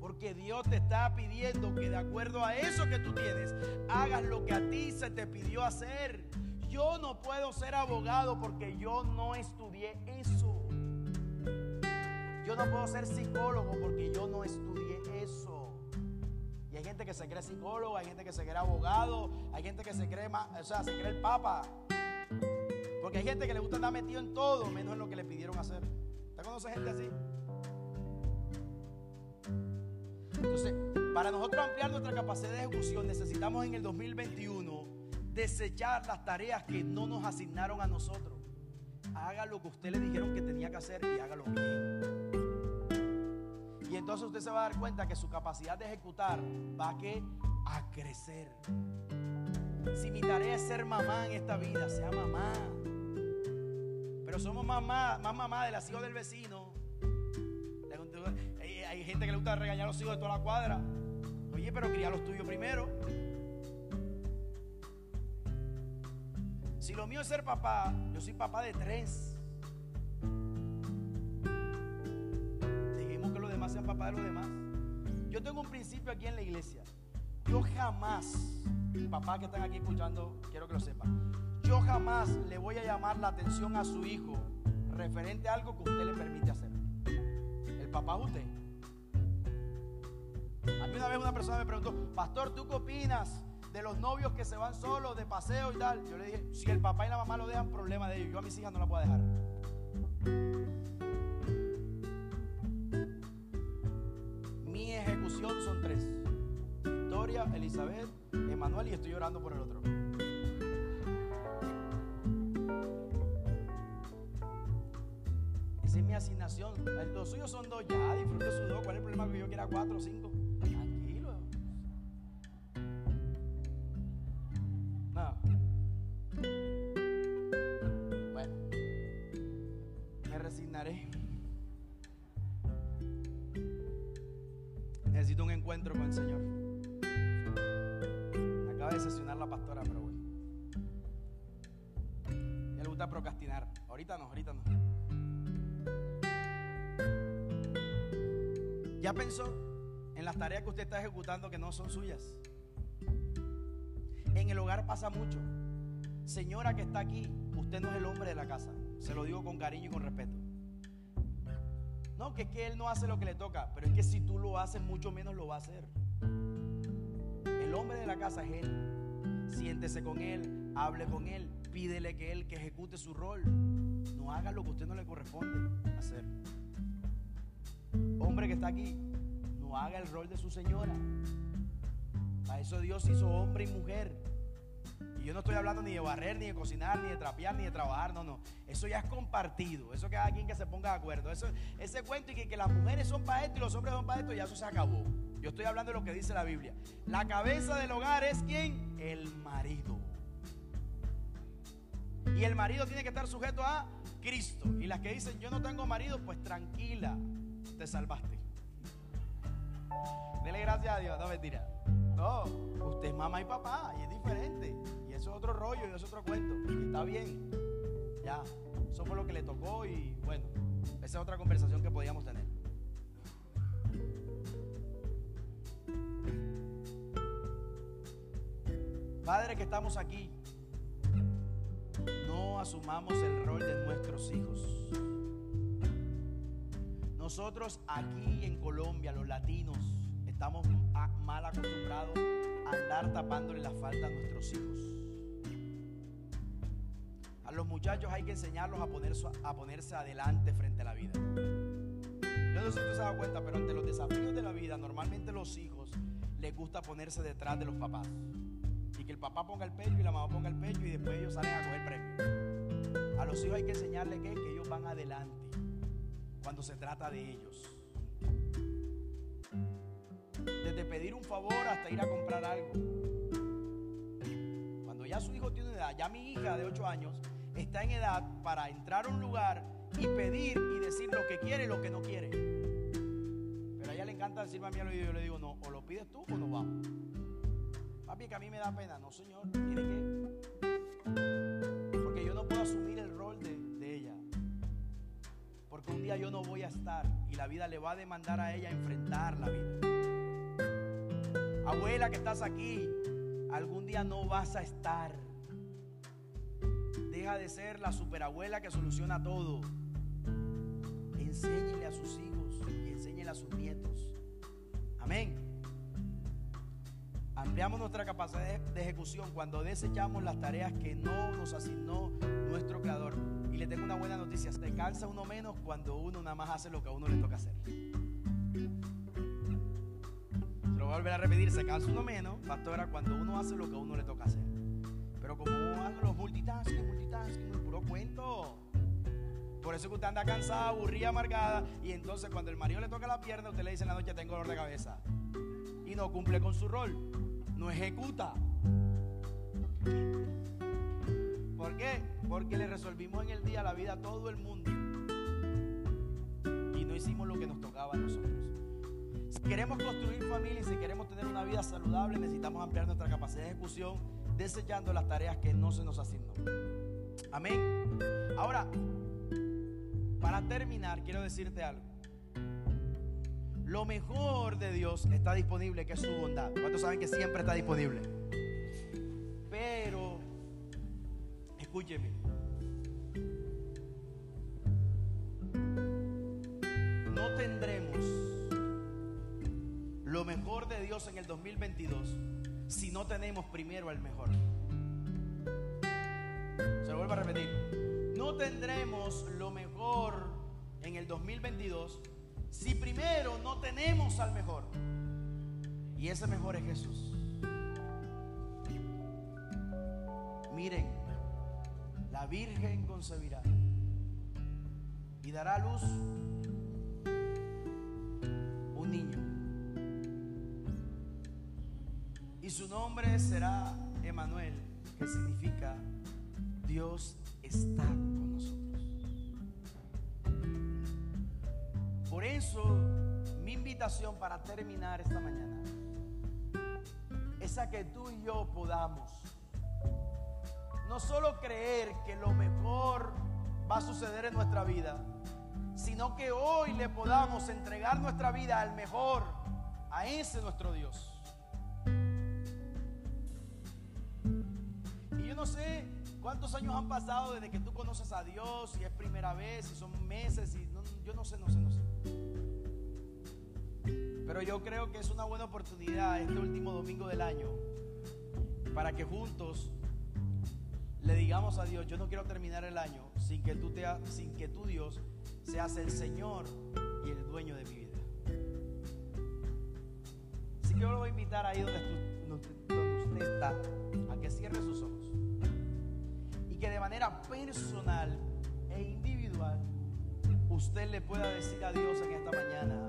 Porque Dios te está pidiendo que de acuerdo a eso que tú tienes, hagas lo que a ti se te pidió hacer. Yo no puedo ser abogado porque yo no estudié eso. Yo no puedo ser psicólogo porque yo no estudié eso. Hay gente que se cree psicólogo, hay gente que se cree abogado, hay gente que se cree, o sea, se cree el papa. Porque hay gente que le gusta estar metido en todo, menos en lo que le pidieron hacer. ¿Usted conoce gente así? Entonces, para nosotros ampliar nuestra capacidad de ejecución, necesitamos en el 2021 desechar las tareas que no nos asignaron a nosotros. Haga lo que usted le dijeron que tenía que hacer y hágalo bien. Entonces usted se va a dar cuenta que su capacidad de ejecutar va a, crecer. Si mi tarea es ser mamá en esta vida, sea mamá. Pero somos mamá, más mamá de las hijos del vecino. Hay gente que le gusta regañar a los hijos de toda la cuadra. Oye, pero cría los tuyos primero. Si lo mío es ser papá, yo soy papá de tres. Sean papá de los demás. Yo tengo un principio aquí en la iglesia. Yo jamás, papá que están aquí escuchando, quiero que lo sepan. Yo jamás le voy a llamar la atención a su hijo referente a algo que usted le permite hacer. El papá es usted. A mí una vez una persona me preguntó, pastor, ¿tú qué opinas de los novios que se van solos de paseo y tal? Yo le dije, si el papá y la mamá lo dejan, problema de ellos. Yo a mis hijas no la puedo dejar. Son tres. Victoria, Elizabeth, Emanuel y estoy llorando por el otro. Esa es mi asignación. Los suyos son dos ya, disfrute sus dos. ¿Cuál es el problema que yo quiera cuatro o cinco? Tranquilo. No. Bueno, me resignaré. Un encuentro con el Señor. Acaba de sesionar la pastora, pero bueno. A le gusta procrastinar. Ahorita no, ahorita no. ¿Ya pensó en las tareas que usted está ejecutando que no son suyas? En el hogar pasa mucho. Señora que está aquí, usted no es el hombre de la casa. Se lo digo con cariño y con respeto. No, que es que él no hace lo que le toca, pero es que si tú lo haces, mucho menos lo va a hacer. El hombre de la casa es él. Siéntese con él, hable con él, pídele que él que ejecute su rol. No haga lo que a usted no le corresponde hacer. Hombre que está aquí, no haga el rol de su señora. Para eso Dios hizo hombre y mujer yo no estoy hablando ni de barrer, ni de cocinar, ni de trapear, ni de trabajar. No, no. Eso ya es compartido. Eso que alguien que se ponga de acuerdo. Eso, ese cuento y que, que las mujeres son para esto y los hombres son para esto, ya eso se acabó. Yo estoy hablando de lo que dice la Biblia. La cabeza del hogar es quién? El marido. Y el marido tiene que estar sujeto a Cristo. Y las que dicen, yo no tengo marido, pues tranquila, te salvaste. Dele gracias a Dios, no mentira. No, usted es mamá y papá y es diferente. Eso es otro rollo y es otro cuento. Está bien. Ya, eso fue lo que le tocó y bueno, esa es otra conversación que podíamos tener. Padre que estamos aquí, no asumamos el rol de nuestros hijos. Nosotros aquí en Colombia, los latinos, estamos mal acostumbrados a andar tapándole la falta a nuestros hijos. Los muchachos hay que enseñarlos a, ponerse, a ponerse adelante frente a la vida. Yo no sé si tú se dado cuenta, pero ante los desafíos de la vida, normalmente los hijos les gusta ponerse detrás de los papás. Y que el papá ponga el pecho y la mamá ponga el pecho y después ellos salen a coger premio. A los hijos hay que enseñarles que, ellos van adelante cuando se trata de ellos. Desde pedir un favor hasta ir a comprar algo. Cuando ya su hijo tiene edad, ya mi hija de 8 años está en edad para entrar a un lugar y pedir y decir lo que quiere y lo que no quiere. Pero a ella le encanta decirme a mí al oído, yo le digo, no, o lo pides tú o no vamos. Papi, que a mí me da pena. No, señor, tiene que. Porque yo no puedo asumir el rol de, de ella. Porque un día yo no voy a estar y la vida le va a demandar a ella enfrentar la vida. Abuela que estás aquí, algún día no vas a estar. Deja de ser la superabuela que soluciona todo. Enséñele a sus hijos y enséñele a sus nietos. Amén. Ampliamos nuestra capacidad de ejecución cuando desechamos las tareas que no nos asignó nuestro Creador. Y le tengo una buena noticia, se cansa uno menos cuando uno nada más hace lo que a uno le toca hacer. Se lo voy a volver a repetir, se cansa uno menos, pastora, cuando uno hace lo que a uno le toca hacer. Pero como hago los multitasking, multitasking, puro cuento. Por eso que usted anda cansada, aburrida, amargada. Y entonces cuando el marido le toca la pierna, usted le dice en la noche, tengo dolor de cabeza. Y no cumple con su rol. No ejecuta. ¿Por qué? Porque le resolvimos en el día la vida a todo el mundo. Y no hicimos lo que nos tocaba a nosotros. Si queremos construir familia y si queremos tener una vida saludable, necesitamos ampliar nuestra capacidad de ejecución, desechando las tareas que no se nos asignó. Amén. Ahora, para terminar, quiero decirte algo. Lo mejor de Dios está disponible, que es su bondad. ¿Cuántos saben que siempre está disponible? Pero, escúcheme. No tendremos lo mejor de Dios en el 2022 si no tenemos primero al mejor. Se lo vuelvo a repetir no tendremos lo mejor en el 2022 si primero no tenemos al mejor. Y ese mejor es Jesús. Miren, la Virgen concebirá y dará a luz un niño. Su nombre será Emanuel, que significa Dios está con nosotros. Por eso, mi invitación para terminar esta mañana es a que tú y yo podamos no solo creer que lo mejor va a suceder en nuestra vida, sino que hoy le podamos entregar nuestra vida al mejor, a ese nuestro Dios. No sé ¿Cuántos años han pasado desde que tú conoces a Dios? Si es primera vez, si son meses, y yo no sé, no sé, no sé. Pero yo creo que es una buena oportunidad este último domingo del año para que juntos le digamos a Dios, yo no quiero terminar el año sin que tú, te, sin que tú Dios seas el Señor y el dueño de mi vida. Así que yo lo voy a invitar ahí donde, donde usted está, a que cierre sus ojos que de manera personal e individual usted le pueda decir a Dios en esta mañana,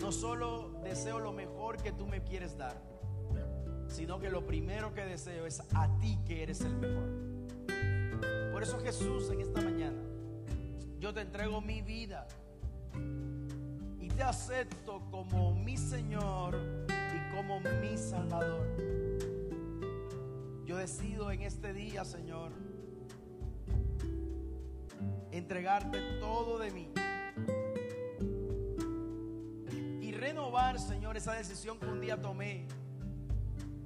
no solo deseo lo mejor que tú me quieres dar, sino que lo primero que deseo es a ti que eres el mejor. Por eso Jesús en esta mañana, yo te entrego mi vida y te acepto como mi Señor y como mi Salvador. Yo decido en este día, Señor, entregarte todo de mí. Y renovar, Señor, esa decisión que un día tomé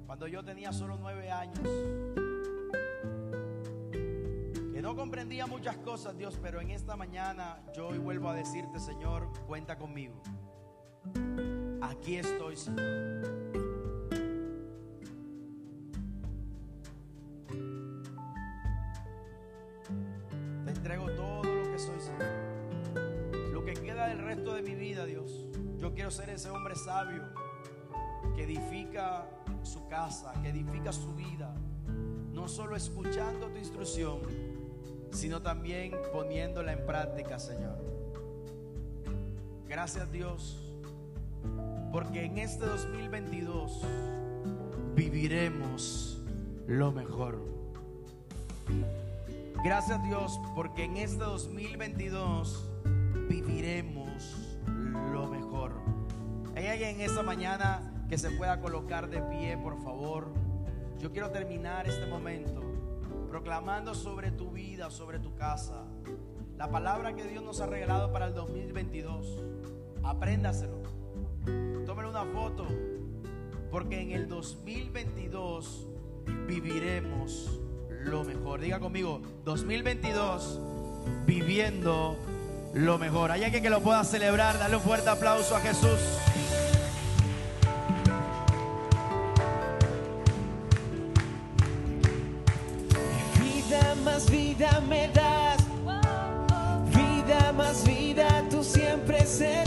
cuando yo tenía solo nueve años. Que no comprendía muchas cosas, Dios, pero en esta mañana yo hoy vuelvo a decirte, Señor, cuenta conmigo. Aquí estoy, Señor. Hombre sabio que edifica su casa, que edifica su vida, no solo escuchando tu instrucción, sino también poniéndola en práctica, Señor. Gracias Dios, porque en este 2022 viviremos lo mejor. Gracias Dios, porque en este 2022 viviremos lo mejor. ¿Hay alguien en esta mañana que se pueda colocar de pie, por favor? Yo quiero terminar este momento proclamando sobre tu vida, sobre tu casa, la palabra que Dios nos ha regalado para el 2022. Apréndaselo. Tómelo una foto, porque en el 2022 viviremos lo mejor. Diga conmigo, 2022 viviendo lo mejor. Hay alguien que lo pueda celebrar. Dale un fuerte aplauso a Jesús. Vida me das. Vida más vida tú siempre serás.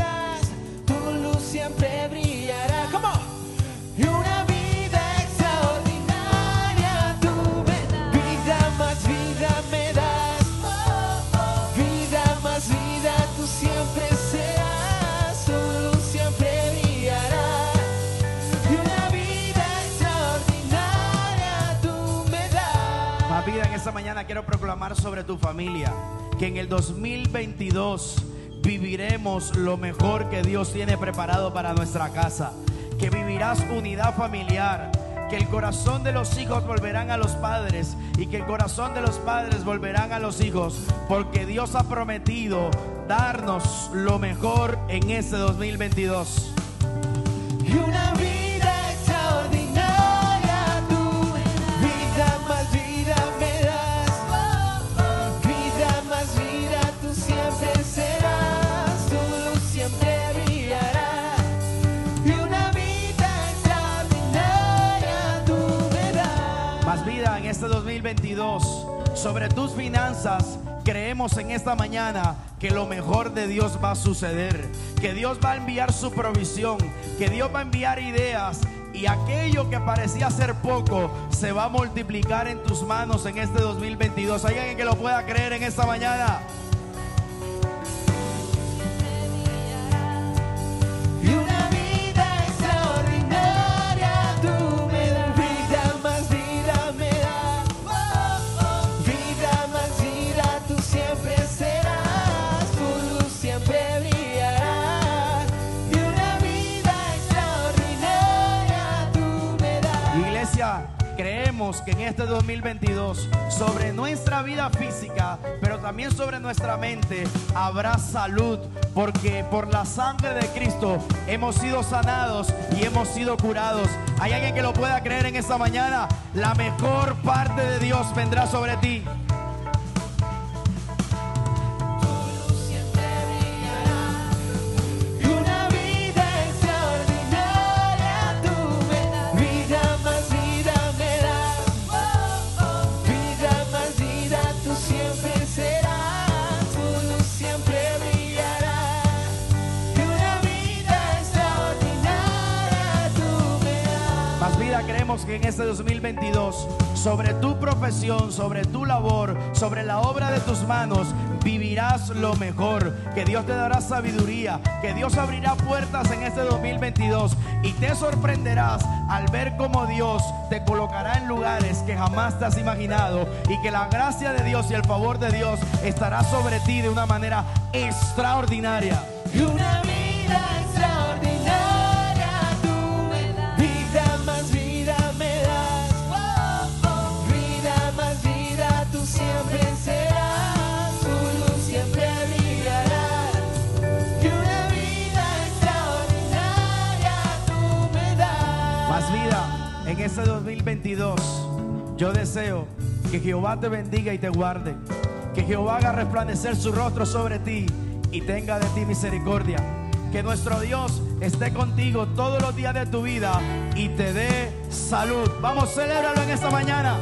Quiero proclamar sobre tu familia que en el 2022 viviremos lo mejor que Dios tiene preparado para nuestra casa. Que vivirás unidad familiar. Que el corazón de los hijos volverán a los padres y que el corazón de los padres volverán a los hijos. Porque Dios ha prometido darnos lo mejor en este 2022. Y una 2022 sobre tus finanzas. Creemos en esta mañana que lo mejor de Dios va a suceder, que Dios va a enviar su provisión, que Dios va a enviar ideas y aquello que parecía ser poco se va a multiplicar en tus manos en este 2022. ¿Hay alguien que lo pueda creer en esta mañana? Que en este 2022, sobre nuestra vida física, pero también sobre nuestra mente, habrá salud, porque por la sangre de Cristo hemos sido sanados y hemos sido curados. ¿Hay alguien que lo pueda creer en esta mañana? La mejor parte de Dios vendrá sobre ti. Que en este 2022, sobre tu profesión, sobre tu labor, sobre la obra de tus manos, vivirás lo mejor. Que Dios te dará sabiduría, que Dios abrirá puertas en este 2022 y te sorprenderás al ver cómo Dios te colocará en lugares que jamás te has imaginado y que la gracia de Dios y el favor de Dios estará sobre ti de una manera extraordinaria. Y una vida extraordinaria 2022. Yo deseo que Jehová te bendiga y te guarde. Que Jehová haga resplandecer su rostro sobre ti y tenga de ti misericordia. Que nuestro Dios esté contigo todos los días de tu vida y te dé salud. Vamos, celébralo en esta mañana.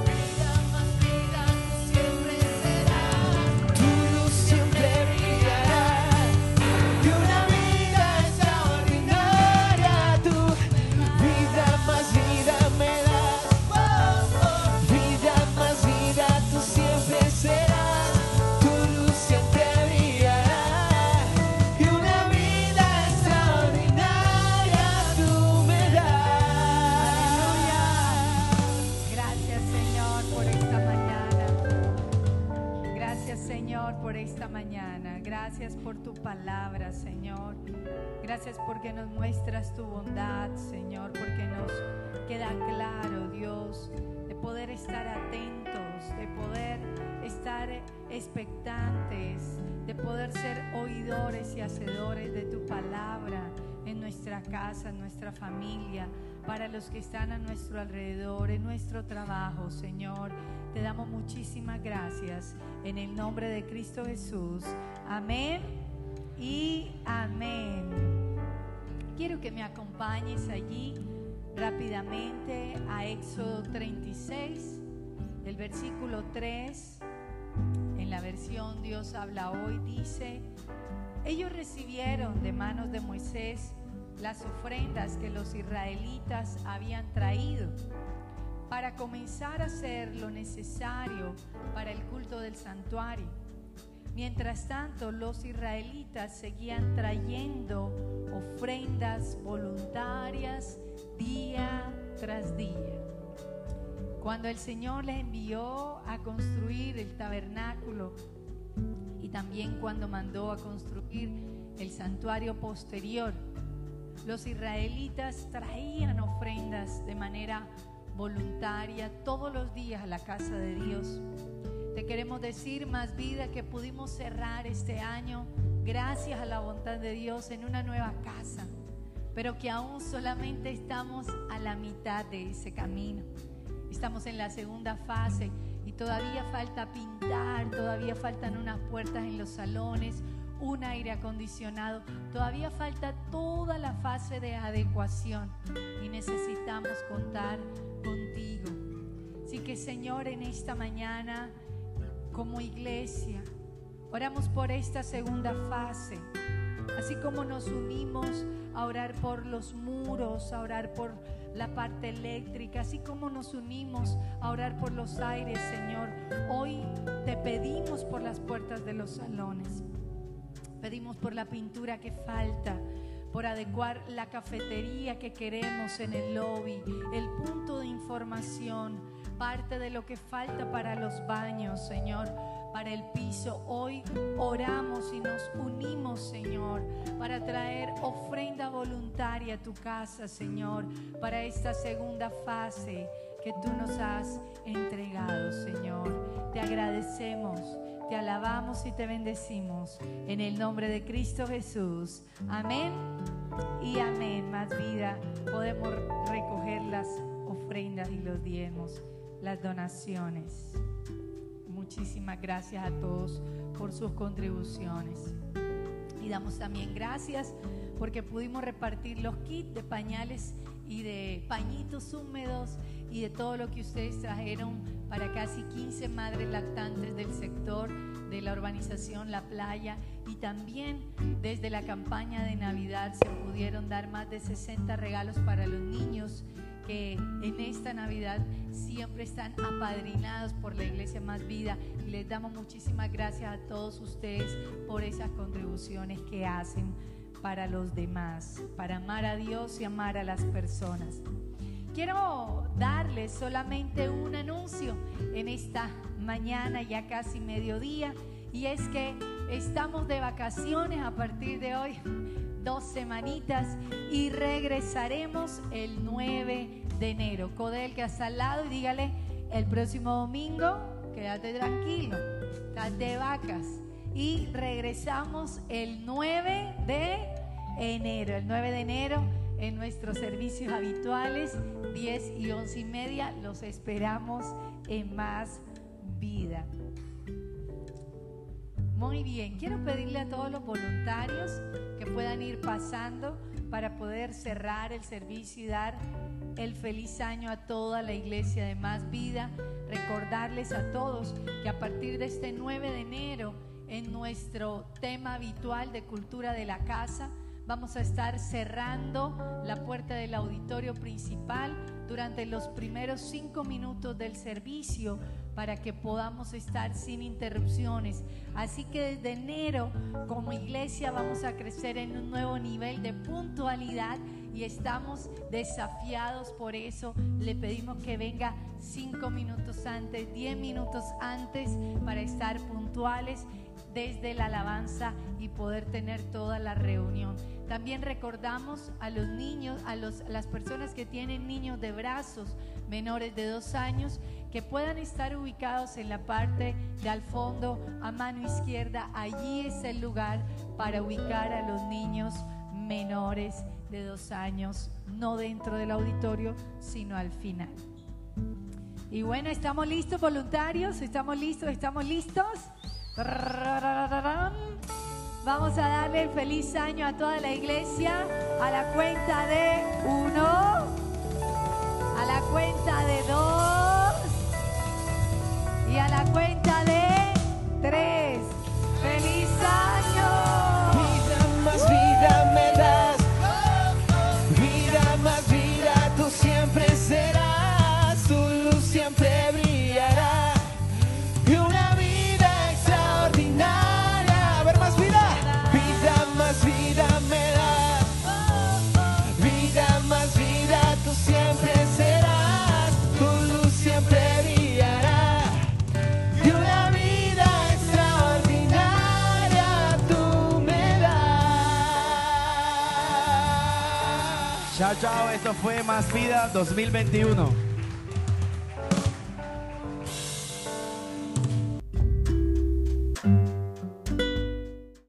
Gracias por tu palabra, Señor. Gracias porque nos muestras tu bondad, Señor, porque nos queda claro, Dios, de poder estar atentos, de poder estar expectantes, de poder ser oidores y hacedores de tu palabra en nuestra casa, en nuestra familia, para los que están a nuestro alrededor, en nuestro trabajo, Señor. Te damos muchísimas gracias en el nombre de Cristo Jesús. Amén y amén. Quiero que me acompañes allí rápidamente a Éxodo 36, el versículo 3. En la versión Dios habla hoy dice, ellos recibieron de manos de Moisés las ofrendas que los israelitas habían traído para comenzar a hacer lo necesario para el culto del santuario. Mientras tanto, los israelitas seguían trayendo ofrendas voluntarias día tras día. Cuando el Señor les envió a construir el tabernáculo y también cuando mandó a construir el santuario posterior, los israelitas traían ofrendas de manera voluntaria todos los días a la casa de Dios. Te queremos decir más vida que pudimos cerrar este año gracias a la bondad de Dios en una nueva casa, pero que aún solamente estamos a la mitad de ese camino. Estamos en la segunda fase y todavía falta pintar, todavía faltan unas puertas en los salones, un aire acondicionado. Todavía falta toda la fase de adecuación y necesitamos contar contigo. Así que Señor, en esta mañana, como iglesia, oramos por esta segunda fase. Así como nos unimos a orar por los muros, a orar por la parte eléctrica, así como nos unimos a orar por los aires, Señor, hoy te pedimos por las puertas de los salones. Pedimos por la pintura que falta, por adecuar la cafetería que queremos en el lobby, el punto de información, parte de lo que falta para los baños, Señor, para el piso. Hoy oramos y nos unimos, Señor, para traer ofrenda voluntaria a tu casa, Señor, para esta segunda fase que tú nos has entregado, Señor. Te agradecemos te alabamos y te bendecimos en el nombre de Cristo Jesús. Amén y amén. Más vida, podemos recoger las ofrendas y los diezmos, las donaciones. Muchísimas gracias a todos por sus contribuciones. Y damos también gracias porque pudimos repartir los kits de pañales y de pañitos húmedos y de todo lo que ustedes trajeron para casi 15 madres lactantes del sector de la urbanización La Playa y también desde la campaña de Navidad se pudieron dar más de 60 regalos para los niños que en esta Navidad siempre están apadrinados por la Iglesia Más Vida. Y les damos muchísimas gracias a todos ustedes por esas contribuciones que hacen para los demás, para amar a Dios y amar a las personas. Quiero darles solamente un anuncio en esta mañana, ya casi mediodía, y es que estamos de vacaciones a partir de hoy, dos semanitas, y regresaremos el 9 de enero. Codel que está al lado y dígale, el próximo domingo, quédate tranquilo, estás de vacas. Y regresamos el 9 de enero, el 9 de enero en nuestros servicios habituales, 10 y 11 y media. Los esperamos en más vida. Muy bien, quiero pedirle a todos los voluntarios que puedan ir pasando para poder cerrar el servicio y dar el feliz año a toda la iglesia de Más Vida. Recordarles a todos que a partir de este 9 de enero, en nuestro tema habitual de cultura de la casa, Vamos a estar cerrando la puerta del auditorio principal durante los primeros cinco minutos del servicio para que podamos estar sin interrupciones. Así que desde enero como iglesia vamos a crecer en un nuevo nivel de puntualidad y estamos desafiados por eso. Le pedimos que venga cinco minutos antes, diez minutos antes para estar puntuales desde la alabanza y poder tener toda la reunión. También recordamos a los niños, a, los, las personas que tienen niños de brazos menores de dos años, que puedan estar ubicados en la parte de al fondo, a mano izquierda. Allí es el lugar para ubicar a los niños menores de dos años, no dentro del auditorio, sino al final. Y bueno, ¿estamos listos, voluntarios? ¿Estamos listos? ¿Estamos listos? Vamos a darle el feliz año a toda la iglesia a la cuenta de uno, a la cuenta de dos y a la cuenta de tres. ¡Feliz año! Chao, chao. Esto fue Más Vida 2021.